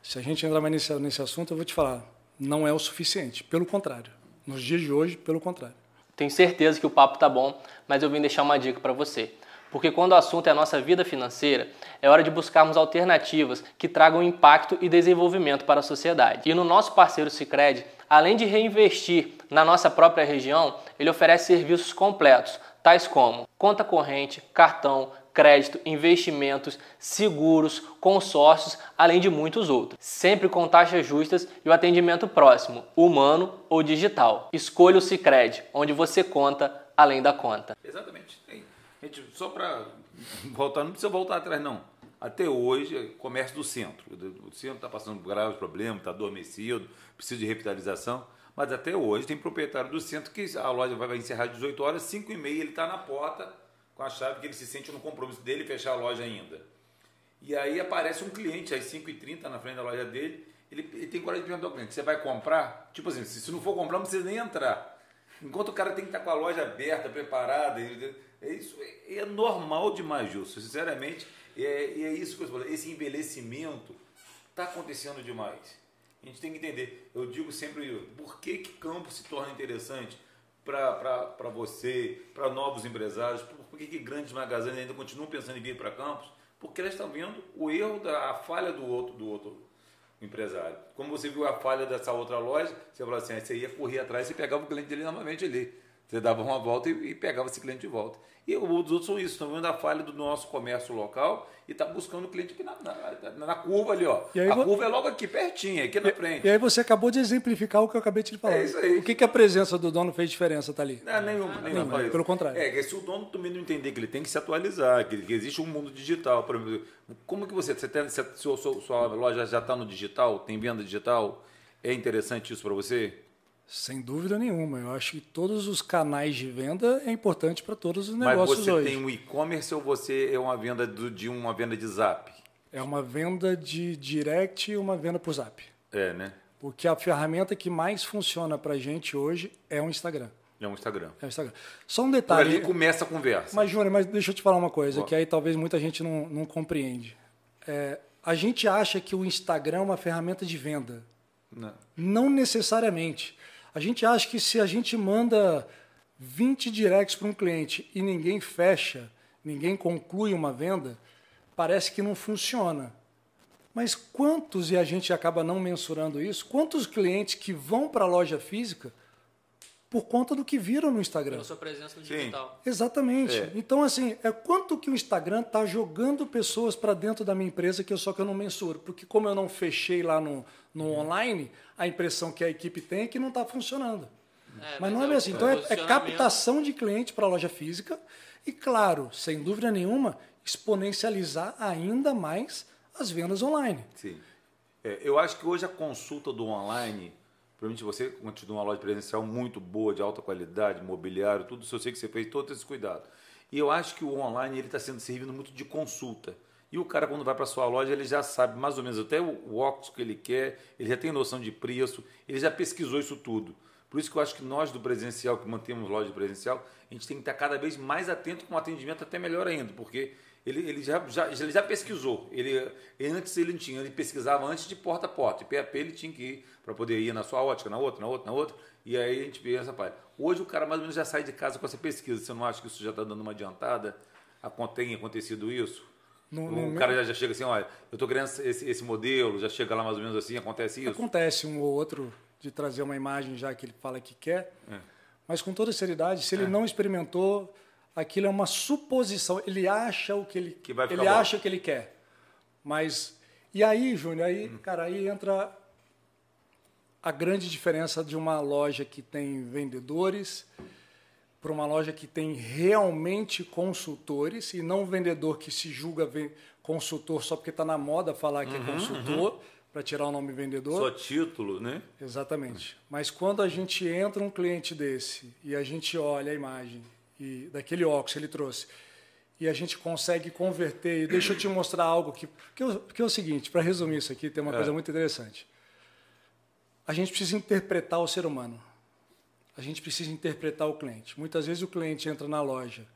se a gente entrar mais nesse, nesse assunto, eu vou te falar, não é o suficiente. Pelo contrário. Nos dias de hoje, pelo contrário. Tenho certeza que o papo tá bom, mas eu vim deixar uma dica para você. Porque quando o assunto é a nossa vida financeira, é hora de buscarmos alternativas que tragam impacto e desenvolvimento para a sociedade. E no nosso parceiro Sicredi, além de reinvestir na nossa própria região, ele oferece serviços completos, tais como conta corrente, cartão, crédito, investimentos, seguros, consórcios, além de muitos outros. Sempre com taxas justas e o atendimento próximo, humano ou digital. Escolha o Sicredi, onde você conta além da conta. Exatamente. Gente, só para voltar, não precisa voltar atrás, não. Até hoje, é comércio do centro. O centro está passando graves problemas, está adormecido, precisa de revitalização. Mas até hoje tem proprietário do centro que a loja vai encerrar às 18 horas, 5 e meia ele está na porta com a chave que ele se sente no compromisso dele fechar a loja ainda. E aí aparece um cliente às 5h30 na frente da loja dele, ele, ele tem coragem de perguntar ao cliente, você vai comprar? Tipo assim, se, se não for comprar, não precisa nem entrar. Enquanto o cara tem que estar com a loja aberta, preparada, é isso é, é normal demais, Justo. Sinceramente, é, é isso que eu falei. Esse envelhecimento está acontecendo demais. A gente tem que entender. Eu digo sempre, por que, que campo se torna interessante para você, para novos empresários? Por, por que, que grandes magazines ainda continuam pensando em vir para campos? Porque elas estão vendo o erro, da, a falha do outro, do outro empresário. Como você viu a falha dessa outra loja, você falou assim, você ia correr atrás e pegava o cliente dele novamente ali. Você dava uma volta e, e pegava esse cliente de volta. E os outros são isso, estão vendo a falha do nosso comércio local e está buscando o cliente aqui na, na, na, curva ali, ó. a curva é logo aqui, pertinho, aqui na e, frente. E aí você acabou de exemplificar o que eu acabei de falar. É isso aí. O que, que a presença do dono fez diferença, tá ali? Não, nenhuma, nenhuma. Pelo contrário. É, que se o dono também não entender que ele tem que se atualizar, que, que existe um mundo digital. Por exemplo, como que você, você tem, se a sua, sua loja já está no digital, tem venda digital, é interessante isso para você? Sem dúvida nenhuma. Eu acho que todos os canais de venda é importante para todos os negócios hoje. Mas você hoje. tem um e-commerce ou você é uma venda de uma venda de zap? É uma venda de direct e uma venda por zap. É, né? Porque a ferramenta que mais funciona para a gente hoje é o Instagram. É o Instagram. É o Instagram. Só um detalhe. Por ali começa a conversa. Mas, Júnior, mas deixa eu te falar uma coisa Boa. que aí talvez muita gente não, não compreende. É, a gente acha que o Instagram é uma ferramenta de venda. Não. Não necessariamente. A gente acha que se a gente manda 20 directs para um cliente e ninguém fecha, ninguém conclui uma venda, parece que não funciona. Mas quantos, e a gente acaba não mensurando isso, quantos clientes que vão para a loja física por conta do que viram no Instagram? Pela sua presença no digital. Sim. Exatamente. É. Então, assim, é quanto que o Instagram está jogando pessoas para dentro da minha empresa que eu só que eu não mensuro. Porque como eu não fechei lá no, no online, a impressão que a equipe tem é que não está funcionando. É, mas, mas, não é, é assim. Então é, é captação de cliente para a loja física e, claro, sem dúvida nenhuma, exponencializar ainda mais as vendas online. Sim. É, eu acho que hoje a consulta do online, provavelmente você continua uma loja presencial muito boa, de alta qualidade, mobiliário, tudo isso eu sei que você fez todo esse cuidado. E eu acho que o online ele está sendo servindo muito de consulta. E o cara, quando vai para sua loja, ele já sabe mais ou menos até o óculos que ele quer, ele já tem noção de preço, ele já pesquisou isso tudo. Por isso que eu acho que nós do presencial, que mantemos loja presencial, a gente tem que estar cada vez mais atento com o atendimento até melhor ainda, porque ele, ele, já, já, ele já pesquisou. Ele, antes ele tinha, ele pesquisava antes de porta a porta. E PAP ele tinha que ir para poder ir na sua ótica, na outra, na outra, na outra. E aí a gente vê essa parte. Hoje o cara mais ou menos já sai de casa com essa pesquisa. Você não acha que isso já está dando uma adiantada? Tem acontecido isso? No, no o cara já, já, chega assim, olha, eu estou querendo esse, esse modelo, já chega lá mais ou menos assim, acontece isso? Acontece um ou outro de trazer uma imagem já que ele fala que quer, é. mas com toda seriedade, se ele é. não experimentou, aquilo é uma suposição, ele acha o que ele que ele bom. acha que ele quer. Mas e aí, Júnior, aí, hum. cara, aí entra a grande diferença de uma loja que tem vendedores para uma loja que tem realmente consultores e não um vendedor que se julga consultor só porque está na moda falar que é uhum, é consultor uhum. para tirar o nome vendedor. Só título, né? Exatamente. Mas quando a gente entra um cliente desse e a gente olha a imagem e daquele óculos que ele trouxe e a gente consegue converter. E deixa eu te mostrar algo que, que, é, que é o seguinte, para resumir isso aqui, tem uma é. coisa muito interessante. A gente precisa interpretar o ser humano. A gente precisa interpretar o cliente. Muitas vezes o cliente entra na loja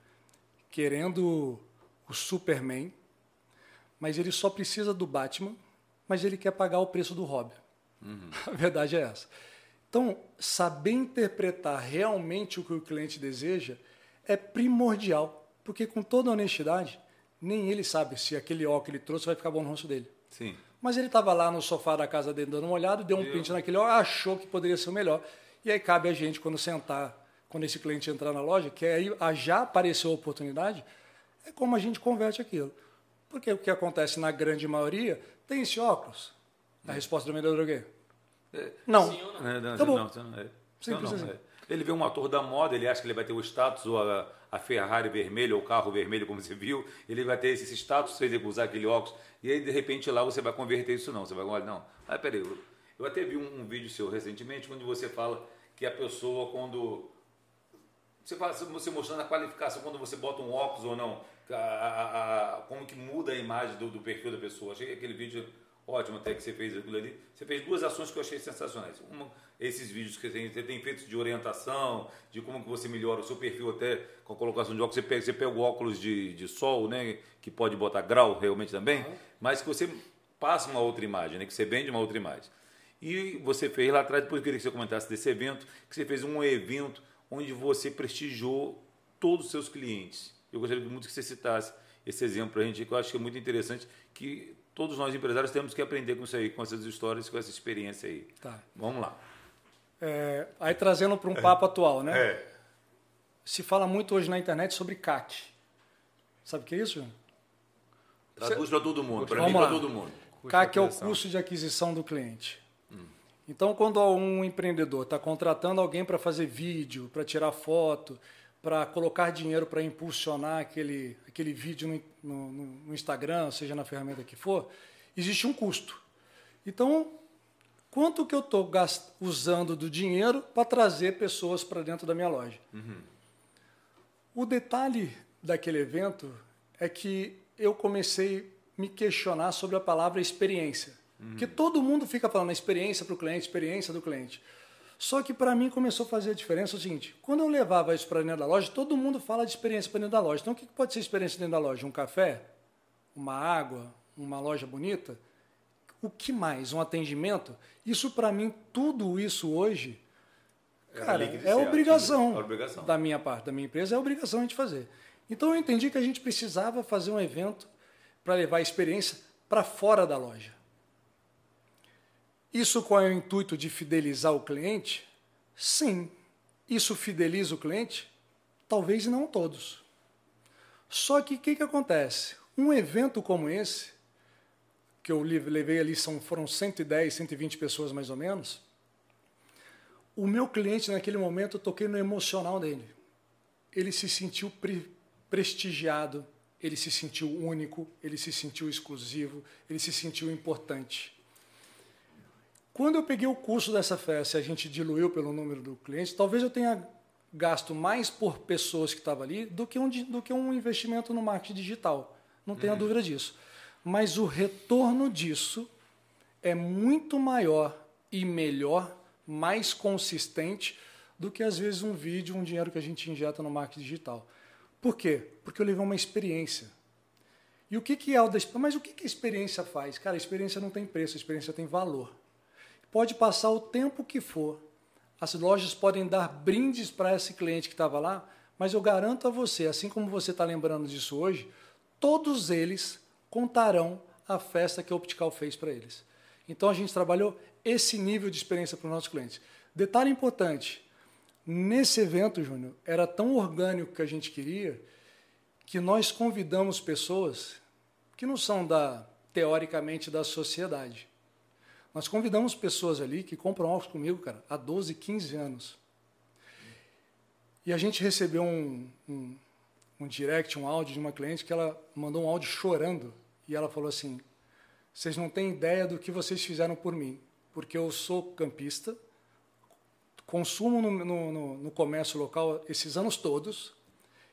querendo o Superman, mas ele só precisa do Batman, mas ele quer pagar o preço do Robin. Uhum. A verdade é essa. Então, saber interpretar realmente o que o cliente deseja é primordial, porque com toda honestidade, nem ele sabe se aquele óculos que ele trouxe vai ficar bom no rosto dele. Sim. Mas ele estava lá no sofá da casa dele dando uma olhada, deu um Eu... pinte naquele óculos, achou que poderia ser o melhor. E aí cabe a gente, quando sentar, quando esse cliente entrar na loja, que aí já apareceu a oportunidade, é como a gente converte aquilo. Porque o que acontece na grande maioria, tem esse óculos. A é. resposta do vendedor é o quê? É, não. Sim ou não? É, não, tá bom. Não, não, é. Simples assim. Ele vê um ator da moda, ele acha que ele vai ter o status, ou a, a Ferrari vermelha, ou o carro vermelho, como você viu, ele vai ter esse status se ele usar aquele óculos, e aí de repente lá você vai converter isso não. Você vai olha, não, ah, peraí, eu, eu até vi um, um, vídeo seu recentemente, onde você fala que a pessoa quando. Você, você mostrando a qualificação quando você bota um óculos ou não, a, a, a, como que muda a imagem do, do perfil da pessoa. Achei aquele vídeo ótimo até que você fez aquilo ali. Você fez duas ações que eu achei sensacionais. Uma, esses vídeos que você tem feito de orientação, de como que você melhora o seu perfil até com a colocação de óculos. Você pega, você pega o óculos de, de sol, né, que pode botar grau realmente também, uhum. mas que você passa uma outra imagem, né, que você vende uma outra imagem. E você fez lá atrás, depois eu queria que você comentasse desse evento, que você fez um evento onde você prestigiou todos os seus clientes. Eu gostaria muito que você citasse esse exemplo para a gente, que eu acho que é muito interessante, que todos nós empresários temos que aprender com isso aí, com essas histórias, com essa experiência aí. Tá. Vamos lá. É, aí trazendo para um papo atual, né? É. Se fala muito hoje na internet sobre CAC. Sabe o que é isso? Traduz para todo mundo, para mim para todo mundo. CAC é o custo de aquisição do cliente. Hum. Então, quando um empreendedor está contratando alguém para fazer vídeo, para tirar foto, para colocar dinheiro para impulsionar aquele, aquele vídeo no, no, no, Instagram, seja na ferramenta que for, existe um custo. Então, quanto que eu estou usando do dinheiro para trazer pessoas para dentro da minha loja? Uhum. O detalhe daquele evento é que eu comecei a me questionar sobre a palavra experiência. Uhum. Porque todo mundo fica falando experiência para o cliente, experiência do cliente. Só que para mim começou a fazer a diferença o seguinte: quando eu levava isso para dentro da loja, todo mundo fala de experiência para dentro da loja. Então o que pode ser experiência dentro da loja? Um café? Uma água? Uma loja bonita? O que mais? Um atendimento? Isso para mim, tudo isso hoje, é cara, é obrigação, é obrigação da minha parte, da minha empresa, é obrigação a gente fazer. Então eu entendi que a gente precisava fazer um evento para levar a experiência para fora da loja. Isso é o intuito de fidelizar o cliente? Sim. Isso fideliza o cliente? Talvez não todos. Só que o que, que acontece? Um evento como esse, que eu levei ali, são, foram 110, 120 pessoas mais ou menos, o meu cliente naquele momento eu toquei no emocional dele. Ele se sentiu pre prestigiado, ele se sentiu único, ele se sentiu exclusivo, ele se sentiu importante. Quando eu peguei o custo dessa festa e a gente diluiu pelo número do cliente, talvez eu tenha gasto mais por pessoas que estavam ali do que um, do que um investimento no marketing digital. Não tenha uhum. dúvida disso. Mas o retorno disso é muito maior e melhor, mais consistente do que às vezes um vídeo, um dinheiro que a gente injeta no marketing digital. Por quê? Porque eu levei uma experiência. E o que, que é o da Mas o que, que a experiência faz? Cara, a experiência não tem preço, a experiência tem valor. Pode passar o tempo que for. As lojas podem dar brindes para esse cliente que estava lá, mas eu garanto a você, assim como você está lembrando disso hoje, todos eles contarão a festa que a Optical fez para eles. Então a gente trabalhou esse nível de experiência para os nossos clientes. Detalhe importante: nesse evento, Júnior, era tão orgânico que a gente queria que nós convidamos pessoas que não são da teoricamente da sociedade. Nós convidamos pessoas ali que compram óculos comigo, cara, há 12, 15 anos. E a gente recebeu um, um, um direct, um áudio de uma cliente que ela mandou um áudio chorando e ela falou assim: vocês não têm ideia do que vocês fizeram por mim, porque eu sou campista, consumo no, no, no comércio local esses anos todos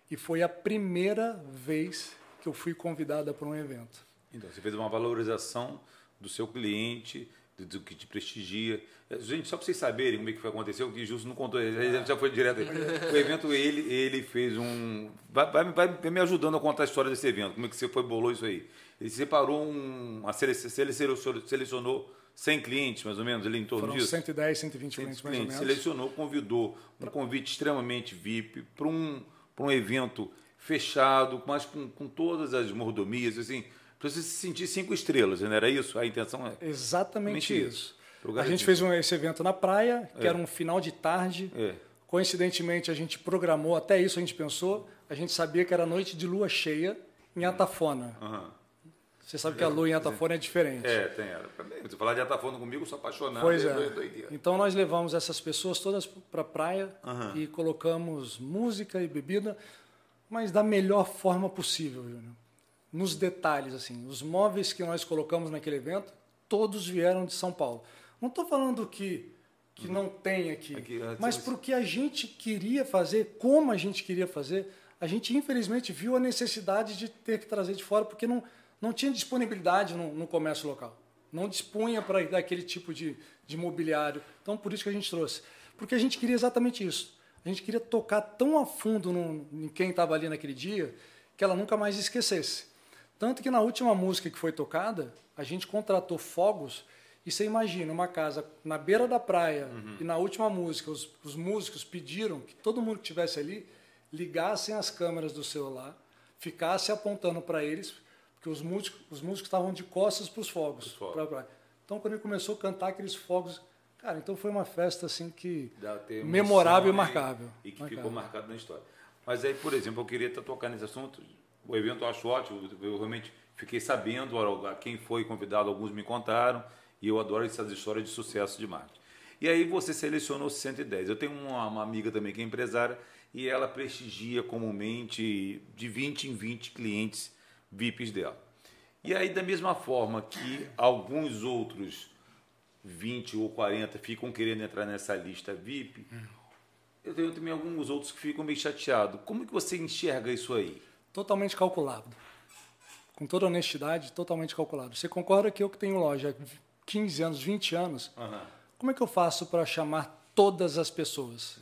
e foi a primeira vez que eu fui convidada para um evento. Então, você fez uma valorização do seu cliente, do que te prestigia. Gente, só para vocês saberem como é que foi aconteceu, que Justo não contou, ele já foi direto. O evento, ele, ele fez um. Vai, vai, vai, me ajudando a contar a história desse evento, como é que você foi bolou isso aí. Ele separou um. A selecionou, selecionou 100 clientes, mais ou menos, ali em torno Foram disso. 110, 120 clientes, mais ou menos. Selecionou, convidou, um convite extremamente VIP para um, um evento fechado, mas com, com todas as mordomias, assim para você se sentir cinco estrelas, não era isso? A intenção é. Exatamente isso. A gente fez um, esse evento na praia, que é. era um final de tarde. É. Coincidentemente, a gente programou, até isso a gente pensou, a gente sabia que era noite de lua cheia em Atafona. Uhum. Você sabe que a lua em Atafona é diferente. É, tem. Você falar de Atafona comigo, eu sou apaixonado. Pois é. é. Então nós levamos essas pessoas todas para a praia uhum. e colocamos música e bebida, mas da melhor forma possível, Júnior nos detalhes, assim. Os móveis que nós colocamos naquele evento, todos vieram de São Paulo. Não estou falando que, que uhum. não tem aqui, aqui é, mas para o que a gente queria fazer, como a gente queria fazer, a gente infelizmente viu a necessidade de ter que trazer de fora, porque não, não tinha disponibilidade no, no comércio local. Não dispunha para daquele tipo de, de mobiliário. Então, por isso que a gente trouxe. Porque a gente queria exatamente isso. A gente queria tocar tão a fundo no, em quem estava ali naquele dia que ela nunca mais esquecesse. Tanto que na última música que foi tocada, a gente contratou fogos. E você imagina, uma casa na beira da praia, uhum. e na última música, os, os, músicos pediram que todo mundo que estivesse ali ligassem as câmeras do celular, ficasse apontando para eles, porque os músicos, os músicos estavam de costas para os fogos. Pra, pra. Então, quando ele começou a cantar aqueles fogos, cara, então foi uma festa assim que memorável e marcável. E que marcável. ficou marcado na história. Mas aí, por exemplo, eu queria estar tocando nesse assunto o evento eu acho ótimo, eu realmente fiquei sabendo quem foi convidado, alguns me contaram, e eu adoro essas histórias de sucesso de marketing. E aí você selecionou 110. Eu tenho uma, uma amiga também que é empresária e ela prestigia comumente de 20 em 20 clientes VIPs dela. E aí, da mesma forma que alguns outros 20 ou 40 ficam querendo entrar nessa lista VIP, eu tenho também alguns outros que ficam meio chateados. Como que você enxerga isso aí? Totalmente calculado. Com toda honestidade, totalmente calculado. Você concorda que eu que tenho loja há 15 anos, 20 anos, uhum. como é que eu faço para chamar todas as pessoas?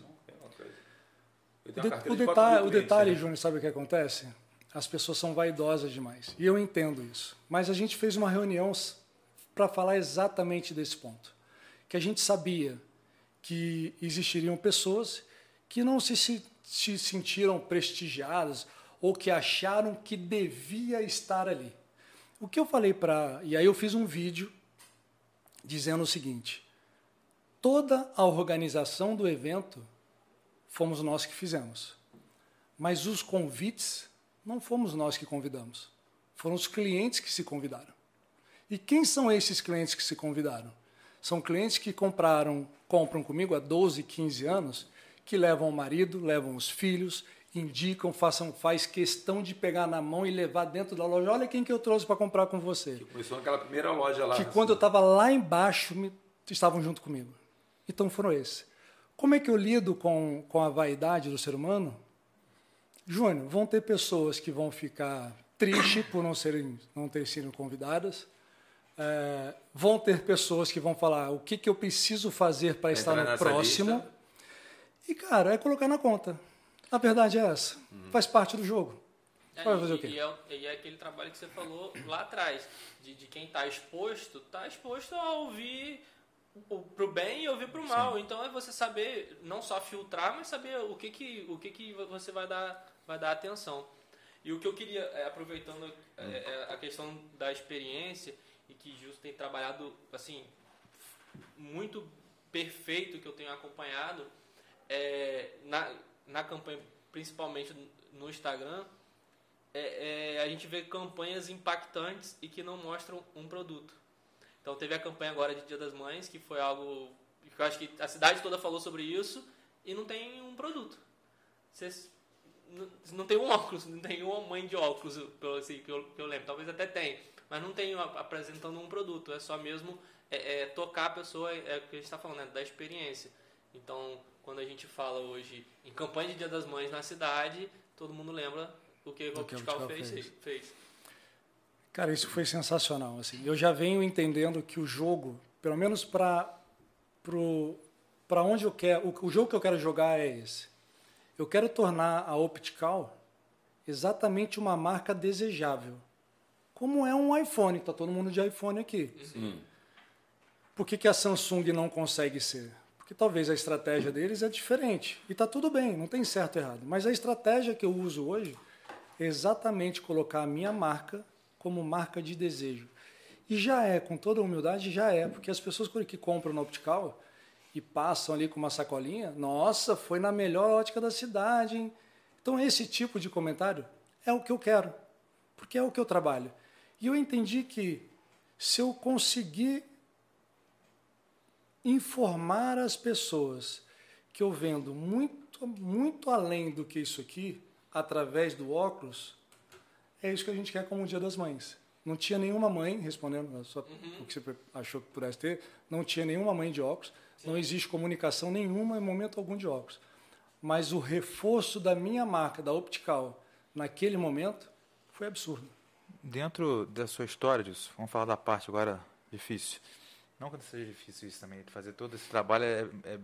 O, de, o, detalhe, o detalhe né? Júnior, sabe o que acontece? As pessoas são vaidosas demais. E eu entendo isso. Mas a gente fez uma reunião para falar exatamente desse ponto. Que a gente sabia que existiriam pessoas que não se, se sentiram prestigiadas ou que acharam que devia estar ali. O que eu falei para. E aí eu fiz um vídeo dizendo o seguinte: toda a organização do evento fomos nós que fizemos. Mas os convites não fomos nós que convidamos. Foram os clientes que se convidaram. E quem são esses clientes que se convidaram? São clientes que compraram, compram comigo há 12, 15 anos, que levam o marido, levam os filhos, indicam, façam, faz questão de pegar na mão e levar dentro da loja. Olha quem que eu trouxe para comprar com você. Que começou naquela primeira loja lá. Que assim. quando eu estava lá embaixo, me, estavam junto comigo. Então foram esses. Como é que eu lido com, com a vaidade do ser humano? Júnior, vão ter pessoas que vão ficar tristes por não, serem, não terem sido convidadas. É, vão ter pessoas que vão falar o que, que eu preciso fazer para estar no próximo. Lista. E, cara, é colocar na conta. A verdade é essa. Uhum. Faz parte do jogo. É, Vai fazer e, o quê? E é, e é, aquele trabalho que você falou lá atrás, de, de quem está exposto, está exposto a ouvir para o bem e ouvir para o mal. Sim. Então é você saber não só filtrar, mas saber o que, que, o que, que você vai dar, vai dar atenção. E o que eu queria, é, aproveitando é, hum. é, a questão da experiência, e que Justo tem trabalhado assim muito perfeito que eu tenho acompanhado, é, na, na campanha, principalmente no Instagram, é, é, a gente vê campanhas impactantes e que não mostram um produto. Então teve a campanha agora de Dia das Mães, que foi algo que eu acho que a cidade toda falou sobre isso e não tem um produto. você não, não tem um óculos, não tem uma mãe de óculos, assim, que, eu, que eu lembro. Talvez até tenha, mas não tem apresentando um produto. É só mesmo é, é, tocar a pessoa, é o que a gente está falando, né, da experiência. Então, quando a gente fala hoje em campanha de Dia das Mães na cidade, todo mundo lembra o que o Optical fez, fez. fez. Cara, isso foi sensacional. Assim, eu já venho entendendo que o jogo, pelo menos para para onde eu quero, o, o jogo que eu quero jogar é esse. Eu quero tornar a Optical exatamente uma marca desejável. Como é um iPhone, está todo mundo de iPhone aqui. Sim. Por que, que a Samsung não consegue ser? Porque talvez a estratégia deles é diferente. E está tudo bem, não tem certo e errado. Mas a estratégia que eu uso hoje é exatamente colocar a minha marca como marca de desejo. E já é, com toda humildade, já é, porque as pessoas que compram no Optical e passam ali com uma sacolinha, nossa, foi na melhor ótica da cidade, hein? Então esse tipo de comentário é o que eu quero, porque é o que eu trabalho. E eu entendi que se eu conseguir informar as pessoas que eu vendo muito, muito além do que isso aqui, através do óculos, é isso que a gente quer como o Dia das Mães. Não tinha nenhuma mãe, respondendo só uhum. o que você achou que pudesse ter, não tinha nenhuma mãe de óculos, Sim. não existe comunicação nenhuma em momento algum de óculos. Mas o reforço da minha marca, da Optical, naquele momento, foi absurdo. Dentro da sua história disso, vamos falar da parte agora difícil. Não que seja difícil isso também, fazer todo esse trabalho é, é,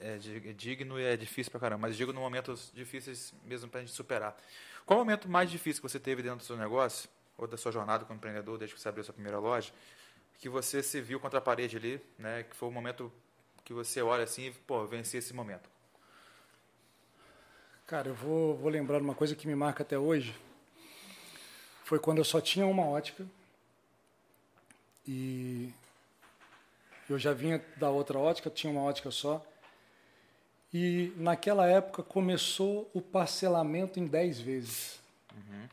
é, é digno e é difícil pra caramba, mas digo no momentos difíceis mesmo pra gente superar. Qual o momento mais difícil que você teve dentro do seu negócio, ou da sua jornada como empreendedor, desde que você abriu a sua primeira loja, que você se viu contra a parede ali, né? Que foi o momento que você olha assim e, pô, venci esse momento? Cara, eu vou, vou lembrar uma coisa que me marca até hoje. Foi quando eu só tinha uma ótica e eu já vinha da outra ótica, tinha uma ótica só. E naquela época começou o parcelamento em 10 vezes. Uhum.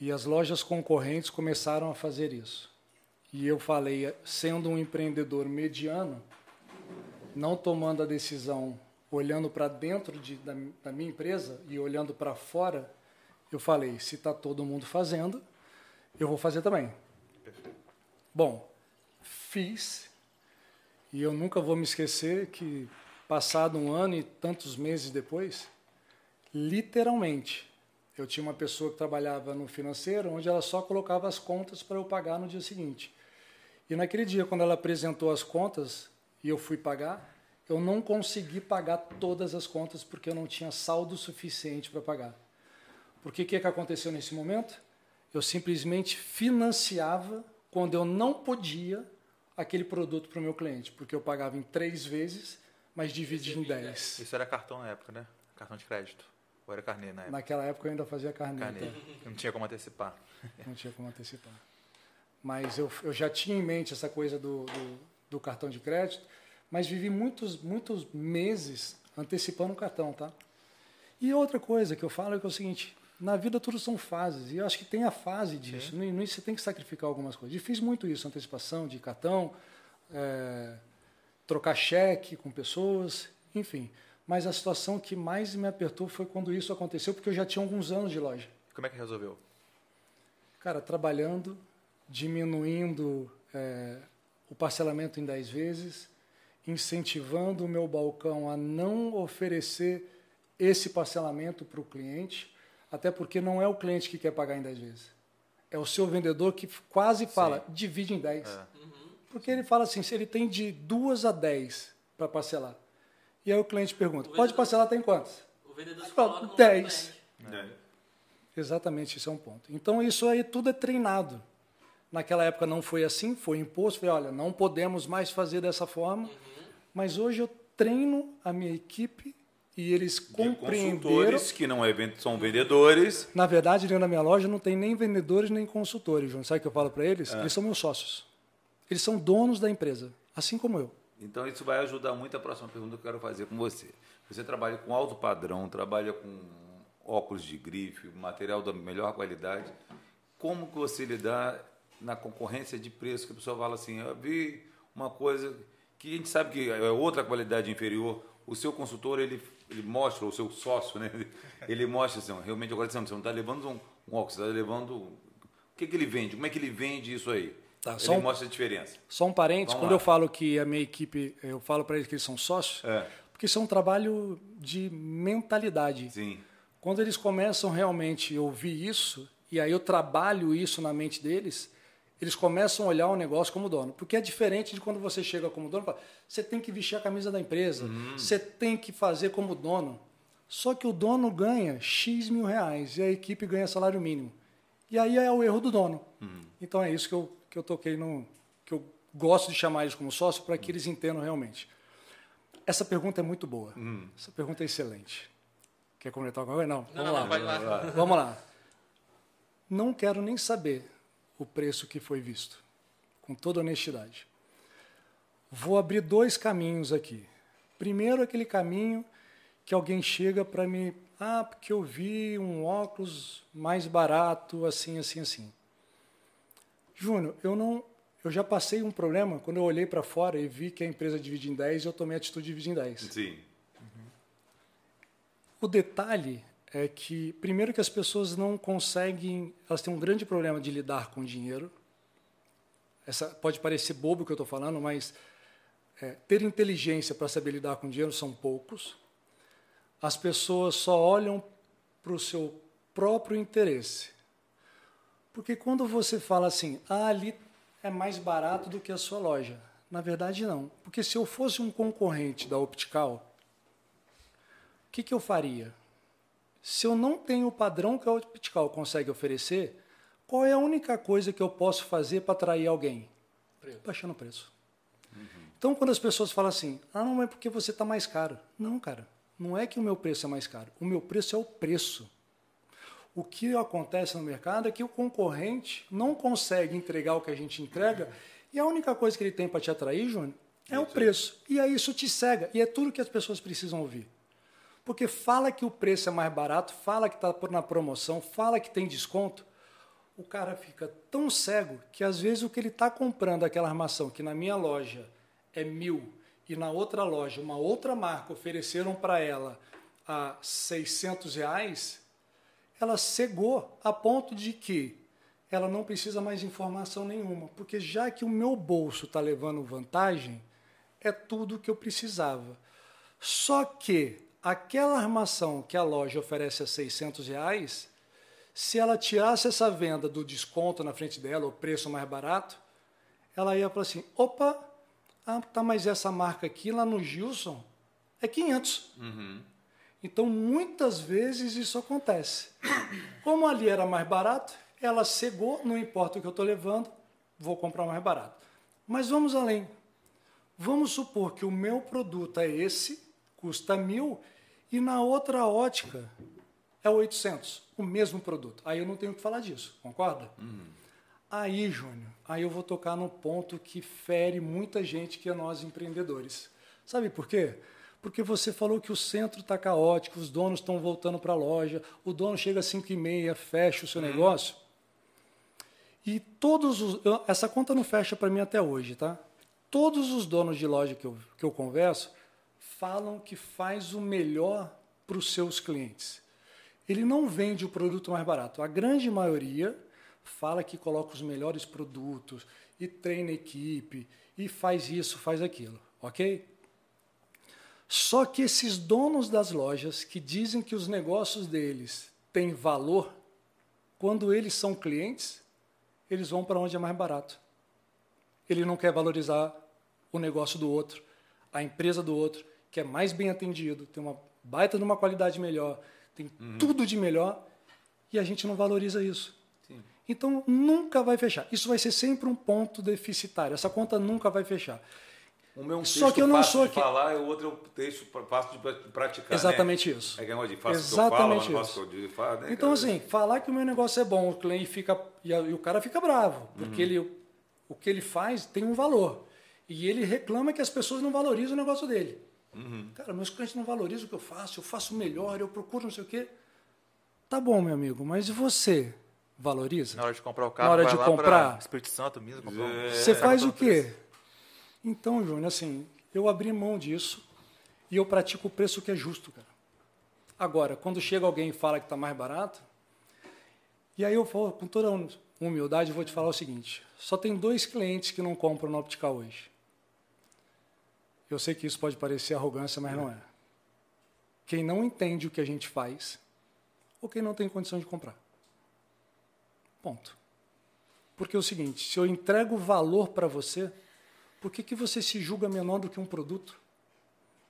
E as lojas concorrentes começaram a fazer isso. E eu falei, sendo um empreendedor mediano, não tomando a decisão olhando para dentro de, da, da, minha empresa e olhando para fora, eu falei, se está todo mundo fazendo, eu vou fazer também. Perfeito. Bom, fiz e eu nunca vou me esquecer que Passado um ano e tantos meses depois, literalmente, eu tinha uma pessoa que trabalhava no financeiro, onde ela só colocava as contas para eu pagar no dia seguinte. E naquele dia, quando ela apresentou as contas e eu fui pagar, eu não consegui pagar todas as contas porque eu não tinha saldo suficiente para pagar. Porque o que, que aconteceu nesse momento? Eu simplesmente financiava quando eu não podia aquele produto para o meu cliente, porque eu pagava em três vezes mas divide em 10. Isso era cartão na época, né? Cartão de crédito. Ou era carnê na época? Naquela época eu ainda fazia carnê. carnê. Então. Não tinha como antecipar. Não tinha como antecipar. Mas eu, eu já tinha em mente essa coisa do, do, do cartão de crédito, mas vivi muitos, muitos meses antecipando o cartão, tá? E outra coisa que eu falo é que é o seguinte, na vida tudo são fases, e eu acho que tem a fase disso. No início você tem que sacrificar algumas coisas. E fiz muito isso, antecipação de cartão, é, trocar cheque com pessoas, enfim. Mas a situação que mais me apertou foi quando isso aconteceu, porque eu já tinha alguns anos de loja. Como é que resolveu? Cara, trabalhando, diminuindo é, o parcelamento em 10 vezes, incentivando o meu balcão a não oferecer esse parcelamento para o cliente, até porque não é o cliente que quer pagar em 10 vezes. É o seu vendedor que quase fala, Sim. divide em 10. É. Porque ele fala assim, se ele tem de duas a dez para parcelar. E aí o cliente pergunta, o pode parcelar até em quantos? O vendedor coloca 10. É. Exatamente, isso é um ponto. Então isso aí tudo é treinado. Naquela época não foi assim, foi imposto, foi, olha, não podemos mais fazer dessa forma. Uhum. Mas hoje eu treino a minha equipe e eles compreenderam. Consultores que não é, são vendedores. Na verdade, dentro da minha loja não tem nem vendedores nem consultores, João. Sabe o que eu falo para eles? É. Eles são meus sócios. Eles são donos da empresa, assim como eu. Então isso vai ajudar muito a próxima pergunta que eu quero fazer com você. Você trabalha com alto padrão, trabalha com óculos de grife, material da melhor qualidade. Como que você lidar na concorrência de preço que a pessoa fala assim, eu vi uma coisa que a gente sabe que é outra qualidade inferior, o seu consultor ele ele mostra, o seu sócio, né? Ele mostra assim, realmente agora você não está levando um, um óculos, você está levando. O que, que ele vende? Como é que ele vende isso aí? Tá, ele um- mostra a diferença. Só um parênteses, Vamos quando lá. eu falo que a minha equipe, eu falo para eles que eles são sócios, É. porque isso é um trabalho de mentalidade. Sim. Quando eles começam realmente a ouvir isso, e aí eu trabalho isso na mente deles, eles começam a olhar o negócio como dono. Porque é diferente de quando você chega como dono e fala, você tem que vestir a camisa da empresa, você tem que fazer como dono. Só que o dono ganha X mil reais e a equipe ganha salário mínimo. E aí é o erro do dono. Então é isso que eu, que eu toquei no. que eu gosto de chamar eles como sócio para que eles entendam realmente. Essa pergunta é muito boa. Essa pergunta é excelente. Quer comentar alguma coisa? Não. Não, Vamos não, lá. não, pode lá. Vamos lá. Não quero nem saber o preço que foi visto, com toda honestidade. Vou abrir dois caminhos aqui. Primeiro, aquele caminho que alguém chega para me. Ah, porque eu vi um óculos mais barato, assim, assim, assim. Júnior, eu não. Eu já passei um problema quando eu olhei para fora e vi que a empresa divide em 10 e eu tomei a atitude de dividir em 10. Sim. O detalhe é que, primeiro, que as pessoas não conseguem, elas têm um grande problema de lidar com dinheiro. Essa pode parecer bobo o que eu estou falando, mas é, ter inteligência para saber lidar com dinheiro são poucos. As pessoas só olham para o seu próprio interesse. Porque quando você fala assim, ah, ali é mais barato do que a sua loja. Na verdade, não. Porque se eu fosse um concorrente da Optical, o que, que eu faria? Se eu não tenho o padrão que a Optical consegue oferecer, qual é a única coisa que eu posso fazer para atrair alguém? Preço. Baixando o preço. Então, quando as pessoas falam assim, ah, não é porque você está mais caro. Não, cara, não é que o meu preço é mais caro. O meu preço é o preço. O que acontece no mercado é que o concorrente não consegue entregar o que a gente entrega e a única coisa que ele tem para te atrair, Júnior, é o preço. E aí isso te cega. E é tudo que as pessoas precisam ouvir. Porque fala que o preço é mais barato, fala que está na promoção, fala que tem desconto, o cara fica tão cego que às vezes o que ele está comprando aquela armação que na minha loja é mil e na outra loja uma outra marca ofereceram para ela a 600 reais, ela cegou a ponto de que ela não precisa mais de informação nenhuma, porque já que o meu bolso está levando vantagem, é tudo o que eu precisava. Só que aquela armação que a loja oferece a 600 reais, se ela tirasse essa venda do desconto na frente dela, o preço mais barato, ela ia falar assim, opa, ah, tá, mas essa marca aqui lá no Gilson é 500. Então, muitas vezes isso acontece. Como ali era mais barato, ela cegou, não importa o que eu estou levando, vou comprar mais barato. Mas vamos além. Vamos supor que o meu produto é esse, custa mil, e na outra ótica é 800, o mesmo produto. Aí eu não tenho que falar disso, concorda? Aí, Júnior, aí eu vou tocar no ponto que fere muita gente que é nós empreendedores. Sabe por quê? Porque você falou que o centro está caótico, os donos estão voltando para a loja, o dono chega às 5 e meia, fecha o seu negócio. E todos os. essa conta não fecha para mim até hoje, tá? Todos os donos de loja que eu, que eu converso falam que faz o melhor para os seus clientes. Ele não vende o produto mais barato. A grande maioria fala que coloca os melhores produtos e treina a equipe e faz isso, faz aquilo, ok? Só que esses donos das lojas que dizem que os negócios deles têm valor, quando eles são clientes, eles vão para onde é mais barato. Ele não quer valorizar o negócio do outro, a empresa do outro, que é mais bem atendido, tem uma baita de uma qualidade melhor, tem tudo de melhor, e a gente não valoriza isso. Então nunca vai fechar. Isso vai ser sempre um ponto deficitário. Essa conta nunca vai fechar. O meu é um Só que eu não fácil sou de aqui- falar o outro é um texto fácil de pra- praticar. Exatamente né? isso. É negócio de faço Exatamente falo, isso. falo, né, Então, assim, falar que o meu negócio é bom, o cliente fica. E, e o cara fica bravo, porque ele, o que ele faz tem um valor. E ele reclama que as pessoas não valorizam o negócio dele. Cara, meus clientes não valorizam o que eu faço, eu faço melhor, eu procuro não sei o quê. Tá bom, meu amigo, mas e você valoriza? Na hora de comprar o carro, Na hora vai de lá comprar. pra Espírito Santo mesmo. comprar um- É. Você faz o quê? Então, Júnior, assim, eu abri mão disso e eu pratico o preço que é justo, cara. Agora, quando chega alguém e fala que está mais barato, e aí eu vou, com toda humildade, vou te falar o seguinte: só tem dois clientes que não compram na Optical hoje. Eu sei que isso pode parecer arrogância, mas não é. Quem não entende o que a gente faz ou quem não tem condição de comprar. Ponto. Porque é o seguinte, se eu entrego valor para você, por que, que você se julga menor do que um produto?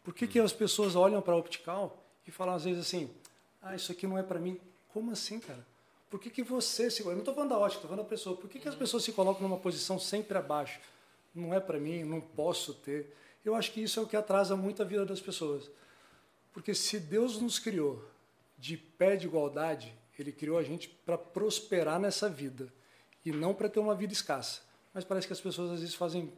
Por que, que as pessoas olham para a Optical e falam às vezes assim, ah, isso aqui não é para mim? Como assim, cara? Por que, que você se... Eu não estou falando da ótica, estou falando da pessoa. Por que, que as pessoas se colocam numa posição sempre abaixo? Não é para mim, não posso ter. Eu acho que isso é o que atrasa muito a vida das pessoas. Porque se Deus nos criou de pé de igualdade, Ele criou a gente para prosperar nessa vida e não para ter uma vida escassa. Mas parece que as pessoas às vezes fazem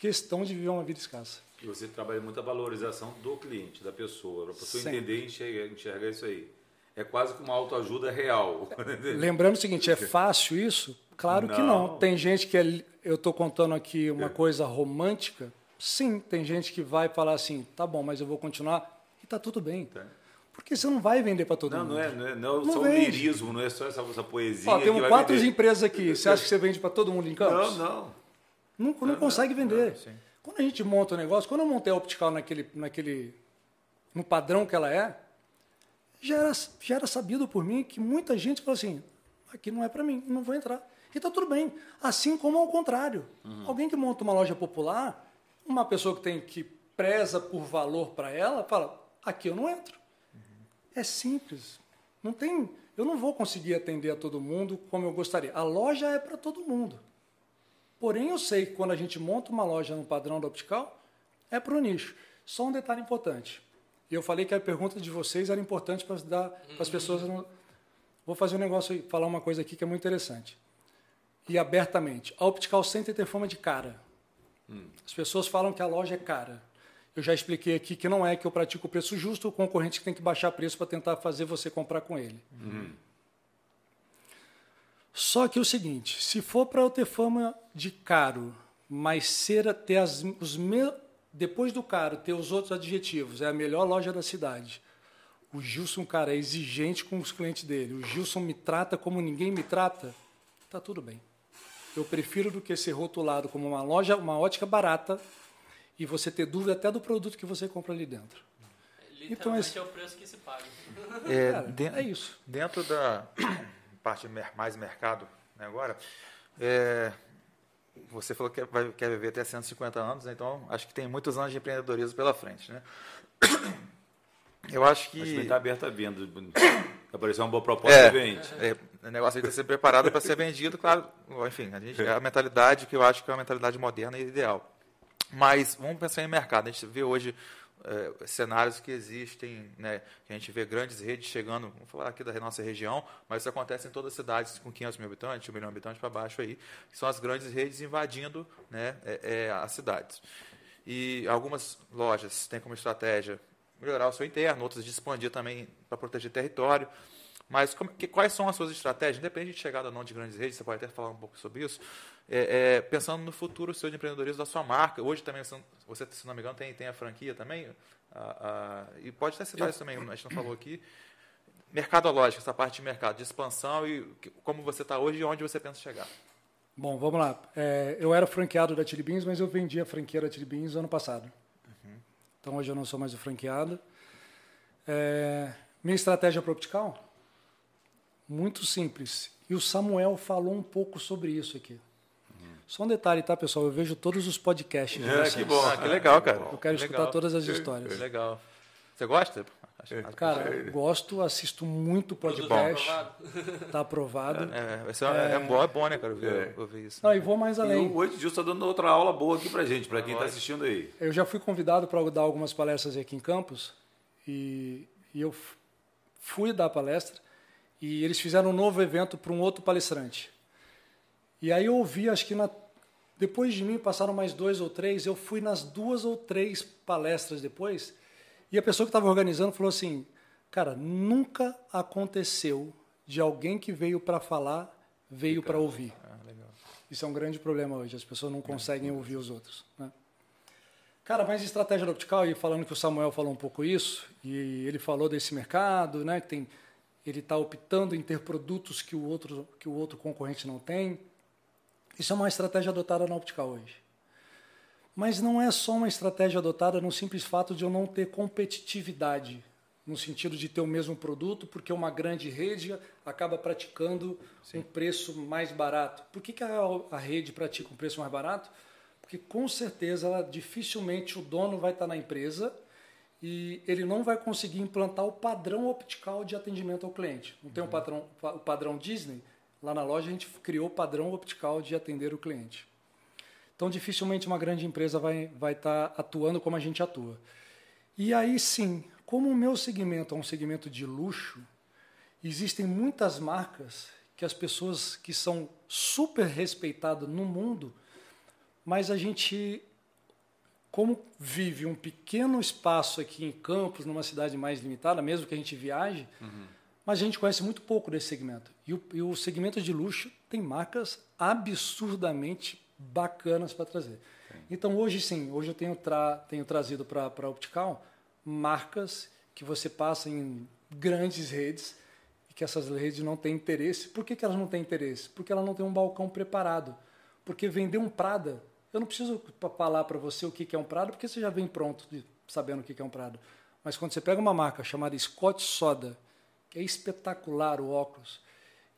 questão de viver uma vida escassa. E você trabalha muito a valorização do cliente, da pessoa, para a pessoa Sempre. entender e enxergar, enxergar isso aí. É quase que uma autoajuda real. Lembrando o seguinte, é fácil isso? Claro que Não. não. Tem gente que é, eu estou contando aqui uma coisa romântica. Sim, tem gente que vai falar assim, tá bom, mas eu vou continuar e tá tudo bem. Tá. Porque você não vai vender para todo Não, mundo. não é, não é, não é Não só o lirismo, não é só essa, essa poesia. Ó, temos quatro vender. empresas aqui. Você acha que você vende para todo mundo em Campos? Não, não. Não, não consegue vender. sim. Quando a gente monta o negócio, quando eu montei a Optical naquele, naquele, no padrão que ela é, já era, já era sabido por mim que muita gente falou assim, aqui não é para mim, não vou entrar. E está tudo bem. Assim como ao contrário. Alguém que monta uma loja popular, uma pessoa que tem que preza por valor para ela, fala, aqui eu não entro. É simples. Não tem, eu não vou conseguir atender a todo mundo como eu gostaria. A loja é para todo mundo. Porém, eu sei que quando a gente monta uma loja no padrão da Optical, é para o nicho. Só um detalhe importante. E eu falei que a pergunta de vocês era importante para dar para as pessoas. Vou fazer um negócio aí, falar uma coisa aqui que é muito interessante. E abertamente. A Optical sempre tem fama de cara. As pessoas falam que a loja é cara. Eu já expliquei aqui que não é que eu pratico o preço justo, o concorrente tem que baixar preço para tentar fazer você comprar com ele. Só que é o seguinte, se for para eu ter fama de caro, mas ser as, os me, depois do caro ter os outros adjetivos, é a melhor loja da cidade. O Gilson, cara, é exigente com os clientes dele. O Gilson me trata como ninguém me trata. Tá tudo bem. Eu prefiro do que ser rotulado como uma loja, uma ótica barata e você ter dúvida até do produto que você compra ali dentro. Literalmente Então, esse- é o preço que se paga. É, Cara, é isso. Dentro da parte mais mercado né, agora, é, você falou que vai, quer viver até 150 anos, né, então acho que tem muitos anos de empreendedorismo pela frente. Né? Eu acho Mas também que está aberto a venda. Apareceu uma boa proposta, É. vende. é, o negócio aí está ser preparado para ser vendido, claro. Enfim, a, gente, é a mentalidade que eu acho que é uma mentalidade moderna e ideal. Mas vamos pensar em mercado. A gente vê hoje é, cenários que existem, né? que a gente vê grandes redes chegando, vamos falar aqui da nossa região, mas isso acontece em todas as cidades com 500 mil habitantes, 1 milhão de habitantes para baixo aí, que são as grandes redes invadindo né, é, é, as cidades. E algumas lojas têm como estratégia melhorar o seu interno, outras de expandir também para proteger território. Mas como- que- quais são as suas estratégias? Independente de chegada ou não de grandes redes, você pode até falar um pouco sobre isso. É, é, pensando no futuro seu de empreendedorismo da sua marca. Hoje também, você, se não me engano, tem, tem a franquia também. A- a- e pode até citar isso também, a gente não falou aqui. Mercadológica, essa parte de mercado, de expansão e como você está hoje e onde você pensa chegar. Bom, vamos lá. É, eu era franqueado da Chili Beans, mas eu vendi a franquia da Chili Beans ano passado. Então hoje eu não sou mais o franqueado. É, minha estratégia para Optical? Muito simples. E o Samuel falou um pouco sobre isso aqui. Só um detalhe, tá, pessoal? Eu vejo todos os podcasts. de É, vocês. que bom. Ah, que legal, cara. Eu quero Que escutar legal. todas as histórias. Legal. Você gosta? Cara, gosto, assisto muito podcast. aprovado. Tá aprovado. É, esse é, é bom, é bom, né, cara, ouvir, ouvir isso. Não, e vou mais E além. o Oito Gilson está dando outra aula boa aqui pra gente, para quem está assistindo aí. Eu já fui convidado para dar algumas palestras aqui em Campos e, e eu fui dar a palestra e eles fizeram um novo evento para um outro palestrante. E aí eu ouvi, acho que na, depois de mim passaram mais dois ou três, eu fui nas duas ou três palestras depois e a pessoa que estava organizando falou assim, cara, nunca aconteceu de alguém que veio para falar veio para ouvir. Ah. Isso é um grande problema hoje, as pessoas não conseguem ouvir os outros. Né? Cara, mas estratégia Optical, e falando que o Samuel falou um pouco isso, e ele falou desse mercado, né, que tem, ele está optando em ter produtos que o, outro, que o outro concorrente não tem. Isso é uma estratégia adotada na Optical hoje. Mas não é só uma estratégia adotada no simples fato de eu não ter competitividade, no sentido de ter o mesmo produto, porque uma grande rede acaba praticando Sim. um preço mais barato. Por que, que a, a rede pratica um preço mais barato? Porque com certeza ela, dificilmente o dono vai estar na empresa e ele não vai conseguir implantar o padrão optical de atendimento ao cliente. Não tem um uhum. padrão, o padrão Disney? Lá na loja a gente criou o padrão optical de atender o cliente. Então dificilmente uma grande empresa vai, vai estar atuando como a gente atua. E aí sim, como o meu segmento é um segmento de luxo, existem muitas marcas que as pessoas que são super respeitadas no mundo mas a gente, como vive um pequeno espaço aqui em Campos, numa cidade mais limitada, mesmo que a gente viaje, uhum. mas a gente conhece muito pouco desse segmento. E o, e o segmento de luxo tem marcas absurdamente bacanas para trazer. Sim. Então hoje sim, hoje eu tenho, tra tenho trazido para a Optical marcas que você passa em grandes redes e que essas redes não têm interesse. Por que, que elas não têm interesse? Porque ela não tem um balcão preparado. Porque vender um Prada eu não preciso falar para você o que é um Prado, porque você já vem pronto de, sabendo o que é um Prado. Mas quando você pega uma marca chamada Scott Soda, que é espetacular o óculos,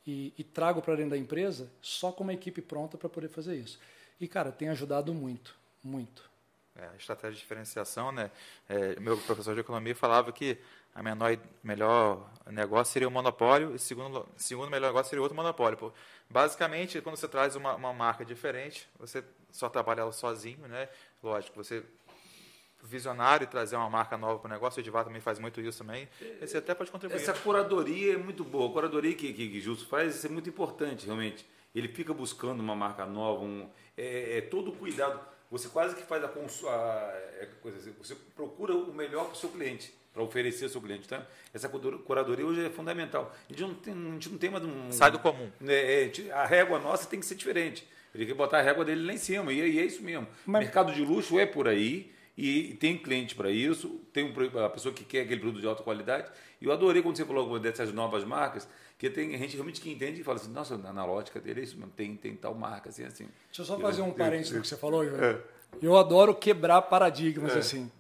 e, e trago para dentro da empresa, só com uma equipe pronta para poder fazer isso. E, cara, tem ajudado muito, muito. É, a estratégia de diferenciação, né? É, meu professor de economia falava que a menor, melhor negócio seria o monopólio e segundo segundo melhor negócio seria outro monopólio. Basicamente, quando você traz uma, uma marca diferente, você só trabalha ela sozinho, né? Lógico, você visionário e trazer uma marca nova para o negócio. O Edivar também faz muito isso também. Você até pode contribuir. Essa curadoria é muito boa. A curadoria que, que, que Justo faz isso é muito importante, realmente. Ele fica buscando uma marca nova, um, é, é todo cuidado. Você quase que faz a, a é, coisa assim, você procura o melhor para o seu cliente para oferecer ao seu cliente. Tá? Essa curadoria hoje é fundamental. A gente não tem, a gente não tem mais um. Sai do comum. É, é a régua nossa tem que ser diferente. Ele quer botar a régua dele lá em cima, e, e é isso mesmo. Mas... Mercado de luxo é por aí, e tem cliente para isso, tem a pessoa que quer aquele produto de alta qualidade. E eu adorei quando você falou dessas novas marcas, que tem gente realmente que entende e fala assim, nossa, na lógica dele é isso mesmo, tem, tem tal marca, assim, assim. Deixa eu só fazer um parênteses no que você falou, João. É. Eu adoro quebrar paradigmas, é. assim.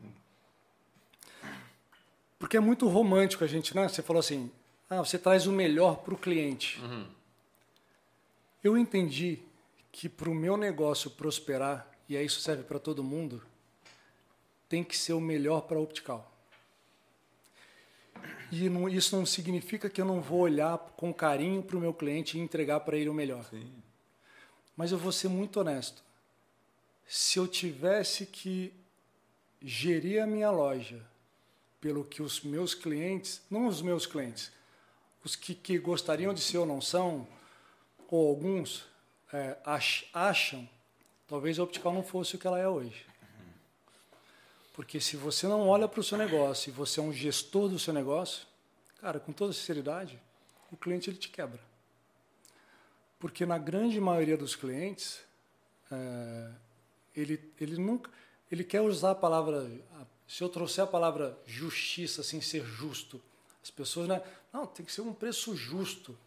Porque é muito romântico a gente, né? Você falou assim, ah, você traz o melhor para o cliente. Uhum. Eu entendi que para o meu negócio prosperar, e isso serve para todo mundo, tem que ser o melhor para a Optical. E não, isso não significa que eu não vou olhar com carinho para o meu cliente e entregar para ele o melhor. Sim. Mas eu vou ser muito honesto. Se eu tivesse que gerir a minha loja pelo que os meus clientes, não os meus clientes, os que, que gostariam de ser ou não são, ou alguns é, acham, talvez a Optical não fosse o que ela é hoje. Porque se você não olha para o seu negócio e você é um gestor do seu negócio, cara, com toda sinceridade, o cliente ele te quebra. Porque na grande maioria dos clientes, é, ele, ele nunca, ele quer usar a palavra se eu trouxer a palavra justiça, assim, ser justo, as pessoas, né? Não, tem que ser um preço justo.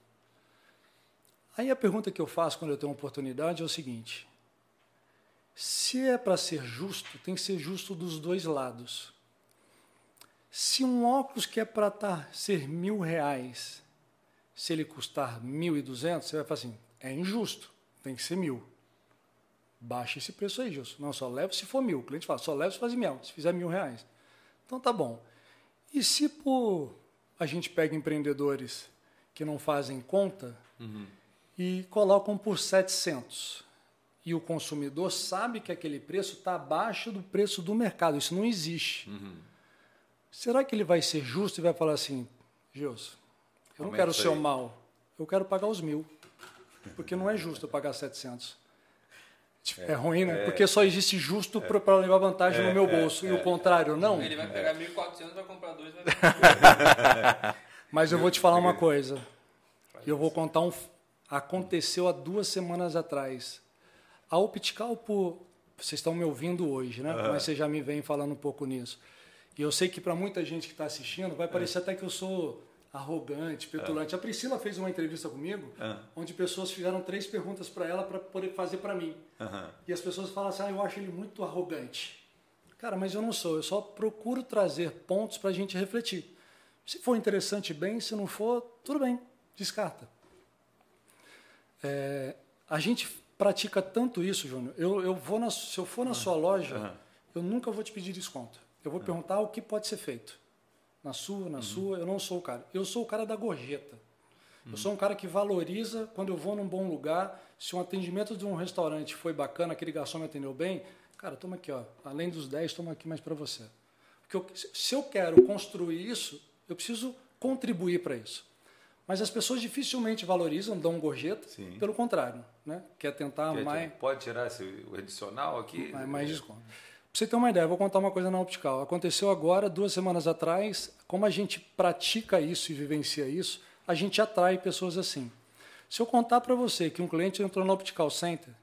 Aí a pergunta que eu faço quando eu tenho uma oportunidade é o seguinte: se é para ser justo, tem que ser justo dos dois lados. Se um óculos que é para tá, ser mil reais, se ele custar mil e duzentos, você vai falar assim, é injusto, tem que ser mil. Baixa esse preço aí, Gilson. Não, só leva se for mil. O cliente fala, só leva se fazer mil, se fizer mil reais. Então tá bom. E se por a gente pega empreendedores que não fazem conta uhum. e colocam por 700 e o consumidor sabe que aquele preço está abaixo do preço do mercado, isso não existe. Uhum. Será que ele vai ser justo e vai falar assim, Gilson, eu não quero o mal, eu quero pagar os mil, porque não é justo eu pagar 700. É, é ruim, né? É, Porque só existe justo é, para levar vantagem no é, meu bolso e o contrário, não. Ele vai pegar 1.400, vai comprar dois, vai Mas eu vou te falar uma coisa. Eu vou contar um. Aconteceu há duas semanas atrás. A Optical, por vocês estão me ouvindo hoje, né? Mas vocês já me vêm falando um pouco nisso. E eu sei que para muita gente que está assistindo vai parecer até que eu sou arrogante, petulante. A Priscila fez uma entrevista comigo, onde pessoas fizeram três perguntas para ela para poder fazer para mim. E as pessoas falam assim: ah, eu acho ele muito arrogante. Cara, mas eu não sou. Eu só procuro trazer pontos para a gente refletir. Se for interessante, bem. Se não for, tudo bem. Descarta. É, a gente pratica tanto isso, Júnior. Eu, eu vou na, se eu for na sua loja, eu nunca vou te pedir desconto. Eu vou perguntar o que pode ser feito. Na sua, na sua, eu não sou o cara. Eu sou o cara da gorjeta. Eu sou um cara que valoriza quando eu vou num bom lugar. Se um atendimento de um restaurante foi bacana, aquele garçom me atendeu bem, cara, toma aqui, ó. Além dos 10, toma aqui mais para você. Porque eu, se eu quero construir isso, eu preciso contribuir para isso. Mas as pessoas dificilmente valorizam, dão gorjeta, Sim. pelo contrário, né? Quer tentar Quer- mais, Pode tirar esse, o adicional aqui? mais, mais desconto. Pra você ter uma ideia, vou contar uma coisa na Optical. Aconteceu agora, duas semanas atrás, como a gente pratica isso e vivencia isso, a gente atrai pessoas assim. Se eu contar para você que um cliente entrou no Optical Center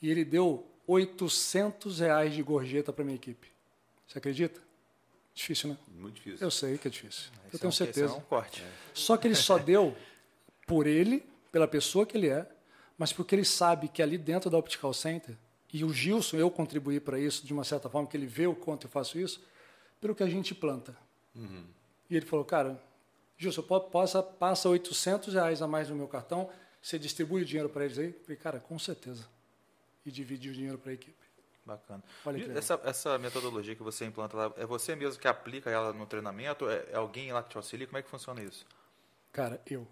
e ele deu 800 reais de gorjeta para minha equipe, você acredita? Difícil, né? Muito difícil. Eu sei que é difícil. Esse eu tenho é um- esse certeza. É um corte. Só que ele só deu por ele, pela pessoa que ele é, mas porque ele sabe que ali dentro da Optical Center, e o Gilson, eu contribuí para isso de uma certa forma, que ele vê o quanto eu faço isso, pelo que a gente planta. E ele falou, cara, Gilson, passa, passa 800 reais a mais no meu cartão, você distribui o dinheiro para eles aí? Eu falei, cara, com certeza. E dividi o dinheiro para a equipe. Bacana. Essa, essa metodologia que você implanta lá, é você mesmo que aplica ela no treinamento? É, é alguém lá que te auxilia? Como é que funciona isso? Cara, eu.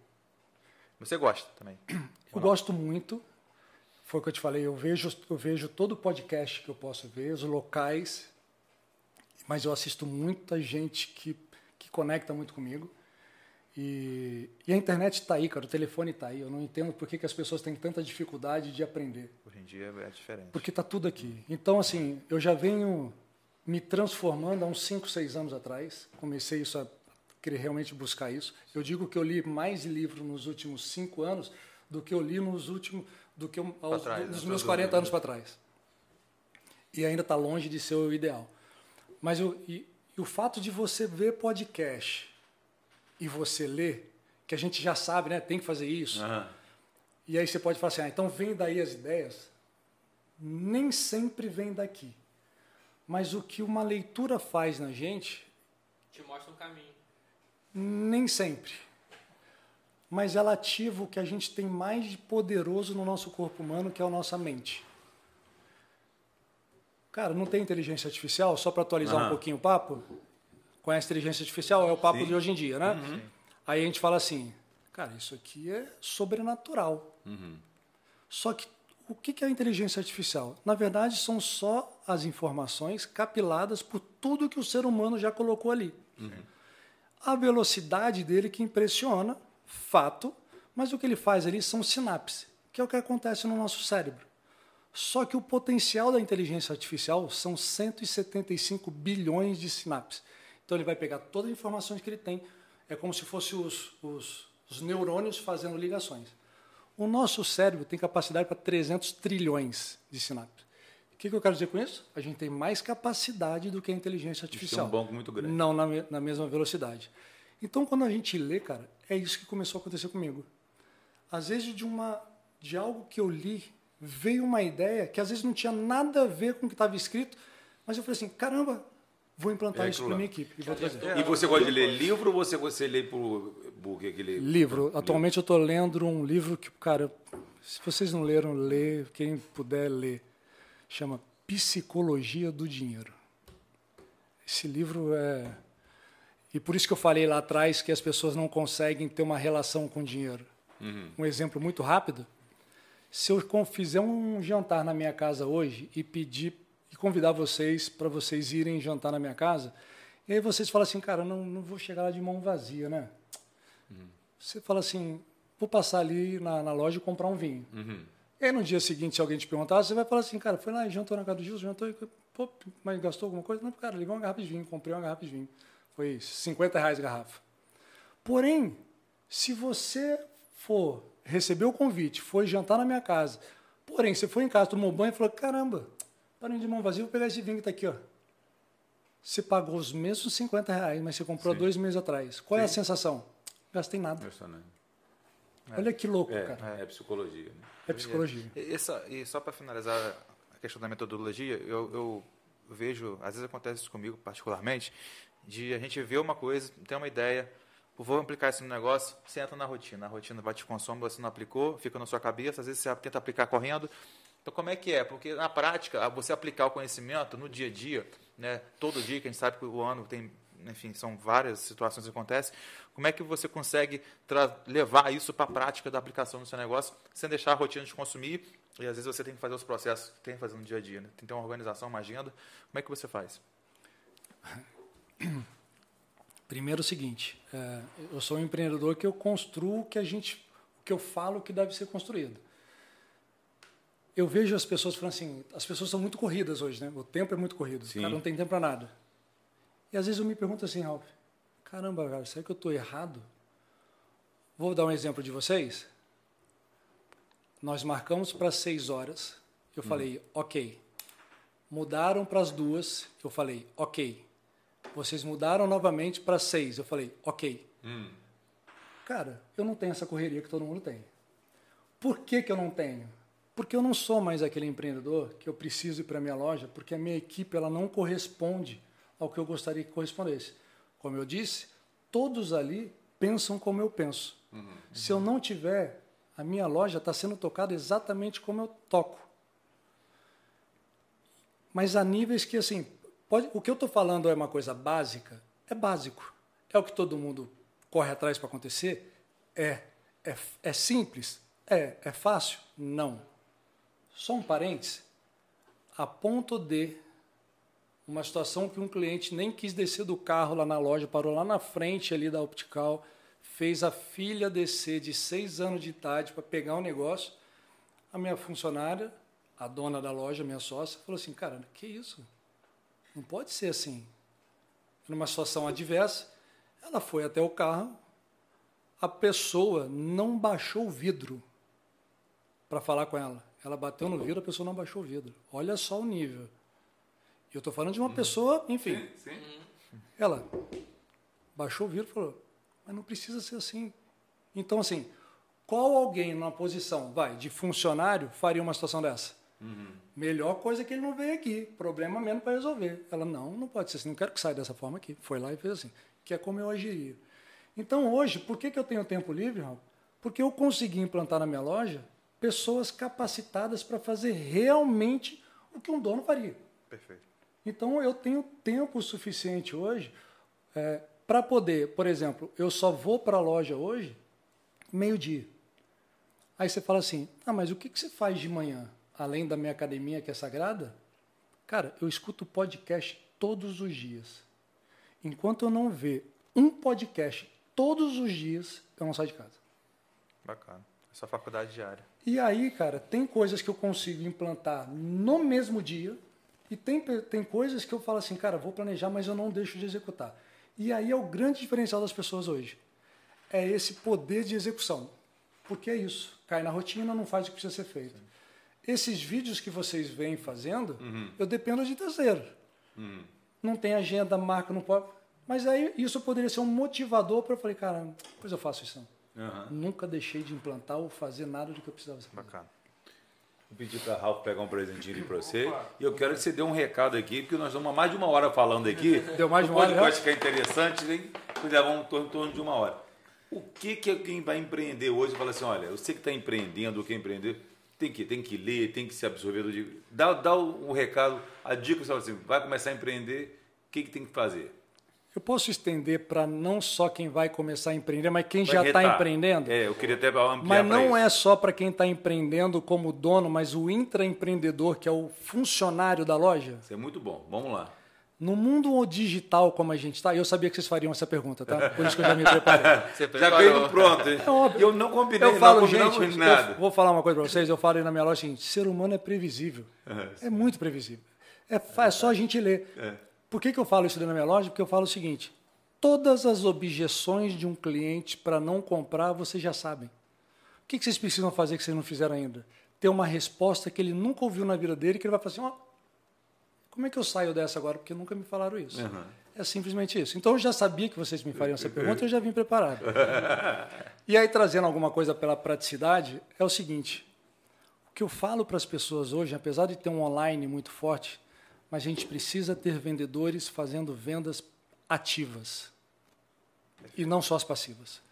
Você gosta também? Eu gosto muito. Foi o que eu te falei. Eu vejo, eu vejo todo o podcast que eu posso ver, os locais, mas eu assisto muita gente que, que conecta muito comigo. E, e a internet está aí, cara. O telefone está aí. Eu não entendo por que, que as pessoas têm tanta dificuldade de aprender. Hoje em dia é diferente. Porque está tudo aqui. Então, assim, eu já venho me transformando há uns 5, 6 anos atrás. Comecei isso a querer realmente buscar isso. Eu digo que eu li mais livros nos últimos 5 anos do que eu li nos últimos do que eu, aos, trás, nos né? meus Sem 40 dúvida. anos para trás. E ainda está longe de ser o ideal. Mas eu, e, e o fato de você ver podcast e você ler, que a gente já sabe, né? Tem que fazer isso. Aham. E aí você pode falar assim, ah, então vem daí as ideias. Nem sempre vem daqui. Mas o que uma leitura faz na gente, Te mostra um caminho. nem sempre. Mas ela ativa o que a gente tem mais de poderoso no nosso corpo humano, que é a nossa mente. Cara, não tem inteligência artificial, só para atualizar um Aham. pouquinho o papo. Conhece inteligência artificial? É o papo Sim. de hoje em dia, né? Aí a gente fala assim, cara, isso aqui é sobrenatural. Só que o que que é a inteligência artificial? Na verdade, são só as informações capiladas por tudo que o ser humano já colocou ali. A velocidade dele que impressiona, fato, mas o que ele faz ali são sinapses, que é o que acontece no nosso cérebro. Só que o potencial da inteligência artificial são 175 bilhões de sinapses. Então ele vai pegar todas as informações que ele tem, é como se fossem os, os, os neurônios fazendo ligações. O nosso cérebro tem capacidade para 300 trilhões de sinapses. O que, que eu quero dizer com isso? A gente tem mais capacidade do que a inteligência Isso tem artificial. um banco muito grande. Não na, na mesma velocidade. Então, quando a gente lê, cara, é isso que começou a acontecer comigo. Às vezes, de, uma, de algo que eu li, veio uma ideia que às vezes não tinha nada a ver com o que estava escrito, mas eu falei assim: caramba, vou implantar É isso lá. minha equipe e vou trazer. E você gosta de ler livro ou você, você lê por, que aquele... Livro. Atualmente eu estou lendo um livro que, cara, se vocês não leram, lê, quem puder ler. Chama Psicologia do Dinheiro. Esse livro é. E por isso que eu falei lá atrás que as pessoas não conseguem ter uma relação com dinheiro. Um exemplo muito rápido. Se eu fizer um jantar na minha casa hoje e pedir e convidar vocês para vocês irem jantar na minha casa, e aí vocês falam assim, cara, não, não vou chegar lá de mão vazia, né? Você fala assim, vou passar ali na, na loja e comprar um vinho. E aí no dia seguinte, se alguém te perguntar, você vai falar assim, cara, foi lá e jantou na casa do Gilson, jantou e, pô, mas gastou alguma coisa? Não, cara, levou uma garrafa de vinho, comprei uma garrafa de vinho. Foi 50 reais a garrafa. Porém, se você for receber o convite, foi jantar na minha casa, porém, você foi em casa, tomou banho e falou, caramba, Parando de mão vazia, vou pegar esse vinho que está aqui, ó. Você pagou os mesmos 50 reais, mas você comprou Sim. dois meses atrás. Qual é a Sim. sensação? Gastei nada. Impressionante. Olha que louco, É, cara. é psicologia. Né? É psicologia. E, essa- e só para finalizar a questão da metodologia, eu, eu vejo, às vezes acontece isso comigo particularmente, de a gente ver uma coisa, ter uma ideia, vou aplicar isso no negócio, você entra na rotina, a rotina vai te consome, você não aplicou, fica na sua cabeça, às vezes você tenta aplicar correndo. Então, como é que é? Porque na prática, você aplicar o conhecimento no dia a dia, né, todo dia, que a gente sabe que o ano tem, enfim, são várias situações que acontecem, como é que você consegue levar isso para a prática da aplicação no seu negócio, sem deixar a rotina de consumir, e às vezes você tem que fazer os processos tem que fazer no dia a dia, né? tem que ter uma organização, uma agenda. Como é que você faz? Primeiro o seguinte, é, eu sou um empreendedor que eu construo o que a gente, o que eu falo que deve ser construído. Eu vejo as pessoas falando assim, as pessoas são muito corridas hoje, né? O tempo é muito corrido, Sim. o cara não tem tempo para nada. E às vezes eu me pergunto assim, Ralf, caramba, cara, será que eu estou errado? Vou dar um exemplo de vocês. Nós marcamos para seis horas. Eu falei, ok. Mudaram para as duas. Eu falei, ok. Vocês mudaram novamente para seis. Eu falei, ok. Cara, eu não tenho essa correria que todo mundo tem. Por que, que eu não tenho? Porque eu não sou mais aquele empreendedor que eu preciso ir para a minha loja, porque a minha equipe ela não corresponde ao que eu gostaria que correspondesse. Como eu disse, todos ali pensam como eu penso. Se eu não tiver, a minha loja está sendo tocada exatamente como eu toco. Mas há níveis que, assim, pode, o que eu estou falando é uma coisa básica? É básico. É o que todo mundo corre atrás para acontecer? É. é. É simples? É. É fácil? Não. Só um parênteses. A ponto de uma situação que um cliente nem quis descer do carro lá na loja, parou lá na frente ali da Optical, fez a filha descer de seis anos de idade para pegar um negócio. A minha funcionária, a dona da loja, minha sócia, falou assim, cara, que isso? Não pode ser assim. Numa situação adversa, ela foi até o carro, a pessoa não baixou o vidro para falar com ela. Ela bateu no vidro, a pessoa não baixou o vidro. Olha só o nível. E eu estou falando de uma pessoa, enfim. Sim. Ela baixou o vidro e falou, mas não precisa ser assim. Então, assim, qual alguém numa posição, vai, de funcionário faria uma situação dessa? Melhor coisa que ele não veio aqui, problema menos para resolver. Ela, não, não pode ser assim, não quero que saia dessa forma aqui. Foi lá e fez assim, que é como eu agiria. Então, hoje, por que, que eu tenho tempo livre, Raul? Porque eu consegui implantar na minha loja pessoas capacitadas para fazer realmente o que um dono faria. Perfeito. Então eu tenho tempo suficiente hoje para poder, por exemplo, eu só vou para a loja hoje meio-dia. Aí você fala assim: ah, mas o que, que você faz de manhã? Além da minha academia que é sagrada? Cara, eu escuto podcast todos os dias. Enquanto eu não ver um podcast todos os dias, eu não saio de casa. Bacana. Essa faculdade diária. E aí, cara, tem coisas que eu consigo implantar no mesmo dia e tem, tem coisas que eu falo assim, cara, vou planejar, mas eu não deixo de executar. E aí é o grande diferencial das pessoas hoje. É esse poder de execução. Porque é isso. Cai na rotina, não faz o que precisa ser feito. Esses vídeos que vocês vêm fazendo, eu dependo de terceiro. Não tem agenda, marca, não pode. Mas aí isso poderia ser um motivador para eu falei, cara, depois eu faço isso. Não. Aham. Nunca deixei de implantar ou fazer nada do que eu precisava fazer. Bacana. Vou pedir para Ralf pegar um presentinho para você. E eu quero que você dê um recado aqui, porque nós estamos há mais de uma hora falando aqui. Deu mais de uma hora, podcast ficar interessante, hein? Pois é, vamos em torno, em torno de uma hora. O que que quem vai empreender hoje fala assim, olha, você que está empreendendo, ou quer empreender, tem que, tem que ler, tem que se absorver do dia. Dá, dá o, o recado, a dica, você fala assim, vai começar a empreender, o que, que tem que fazer? Eu posso estender para não só quem vai começar a empreender, mas quem Vai já está empreendendo. É, eu queria até ampliar mas não isso. é só para quem está empreendendo como dono, mas o intraempreendedor, que é o funcionário da loja. Isso é muito bom, vamos lá. No mundo digital como a gente está, eu sabia que vocês fariam essa pergunta, tá? Por isso que eu já me preparei. Você Já veio pronto, hein? É óbvio. Eu não combinei, Eu falo, não gente, nada. eu vou falar uma coisa para vocês. Eu falo aí na minha loja seguinte: ser humano é previsível. É muito previsível. É, é só a gente ler. É. Por que, que eu falo isso na minha loja? Porque eu falo o seguinte: todas as objeções de um cliente para não comprar, vocês já sabem. O que, que vocês precisam fazer que vocês não fizeram ainda? Ter uma resposta que ele nunca ouviu na vida dele, que ele vai falar assim: ó, Como é que eu saio dessa agora? Porque nunca me falaram isso. Uhum. É simplesmente isso. Então eu já sabia que vocês me fariam essa pergunta, eu já vim preparado. e aí, trazendo alguma coisa pela praticidade, é o seguinte: o que eu falo para as pessoas hoje, apesar de ter um online muito forte, mas a gente precisa ter vendedores fazendo vendas ativas e não só as passivas.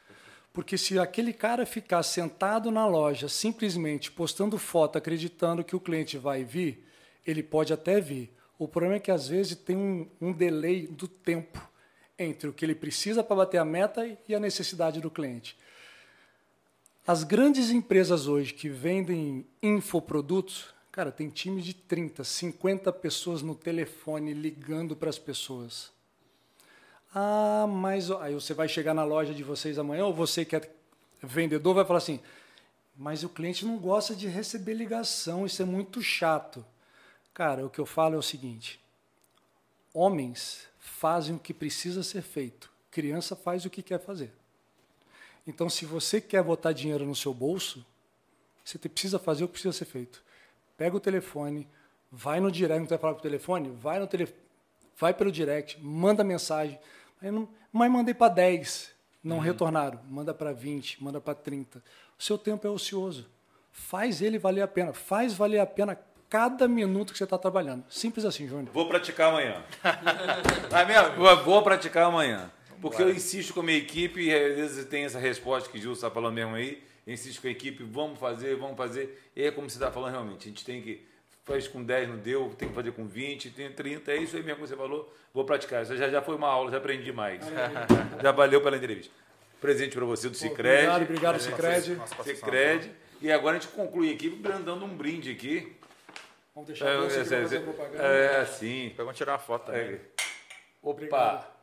Porque se aquele cara ficar sentado na loja, simplesmente postando foto, acreditando que o cliente vai vir, ele pode até vir. O problema é que às vezes tem um, um delay do tempo entre o que ele precisa para bater a meta e a necessidade do cliente. As grandes empresas hoje que vendem infoprodutos, cara, tem time de 30, 50 pessoas no telefone ligando para as pessoas. Ah, mas aí você vai chegar na loja de vocês amanhã, ou você que é vendedor vai falar assim: mas o cliente não gosta de receber ligação, isso é muito chato. Cara, o que eu falo é o seguinte: homens fazem o que precisa ser feito, criança faz o que quer fazer. Então, se você quer botar dinheiro no seu bolso, você precisa fazer o que precisa ser feito. Pega o telefone, vai no direct, não vai falar o telefone, vai no telefone, vai pelo direct, manda mensagem. Não, mas mandei para 10, não uhum. retornaram. Manda para 20, manda para 30. O seu tempo é ocioso. Faz ele valer a pena. Faz valer a pena cada minuto que você está trabalhando. Simples assim, Júnior. Vou praticar amanhã. é mesmo? Vou praticar amanhã. Porque eu insisto com a minha equipe, e às vezes tem essa resposta que o Gil está falando mesmo aí. Eu insisto com a equipe, vamos fazer, vamos fazer. E é como você está falando realmente. A gente tem que faz com 10 não deu, tem que fazer com 20, tem 30, é isso aí mesmo que você falou, vou praticar. Isso já, já foi uma aula, já aprendi mais. já valeu pela entrevista. Presente para você do Cicred. Obrigado, obrigado, Cicred. Cicred. E agora a gente conclui aqui dando um brinde aqui. Vamos deixar é, você é, é, é, assim. Vamos tirar uma foto também. Opa! Obrigado.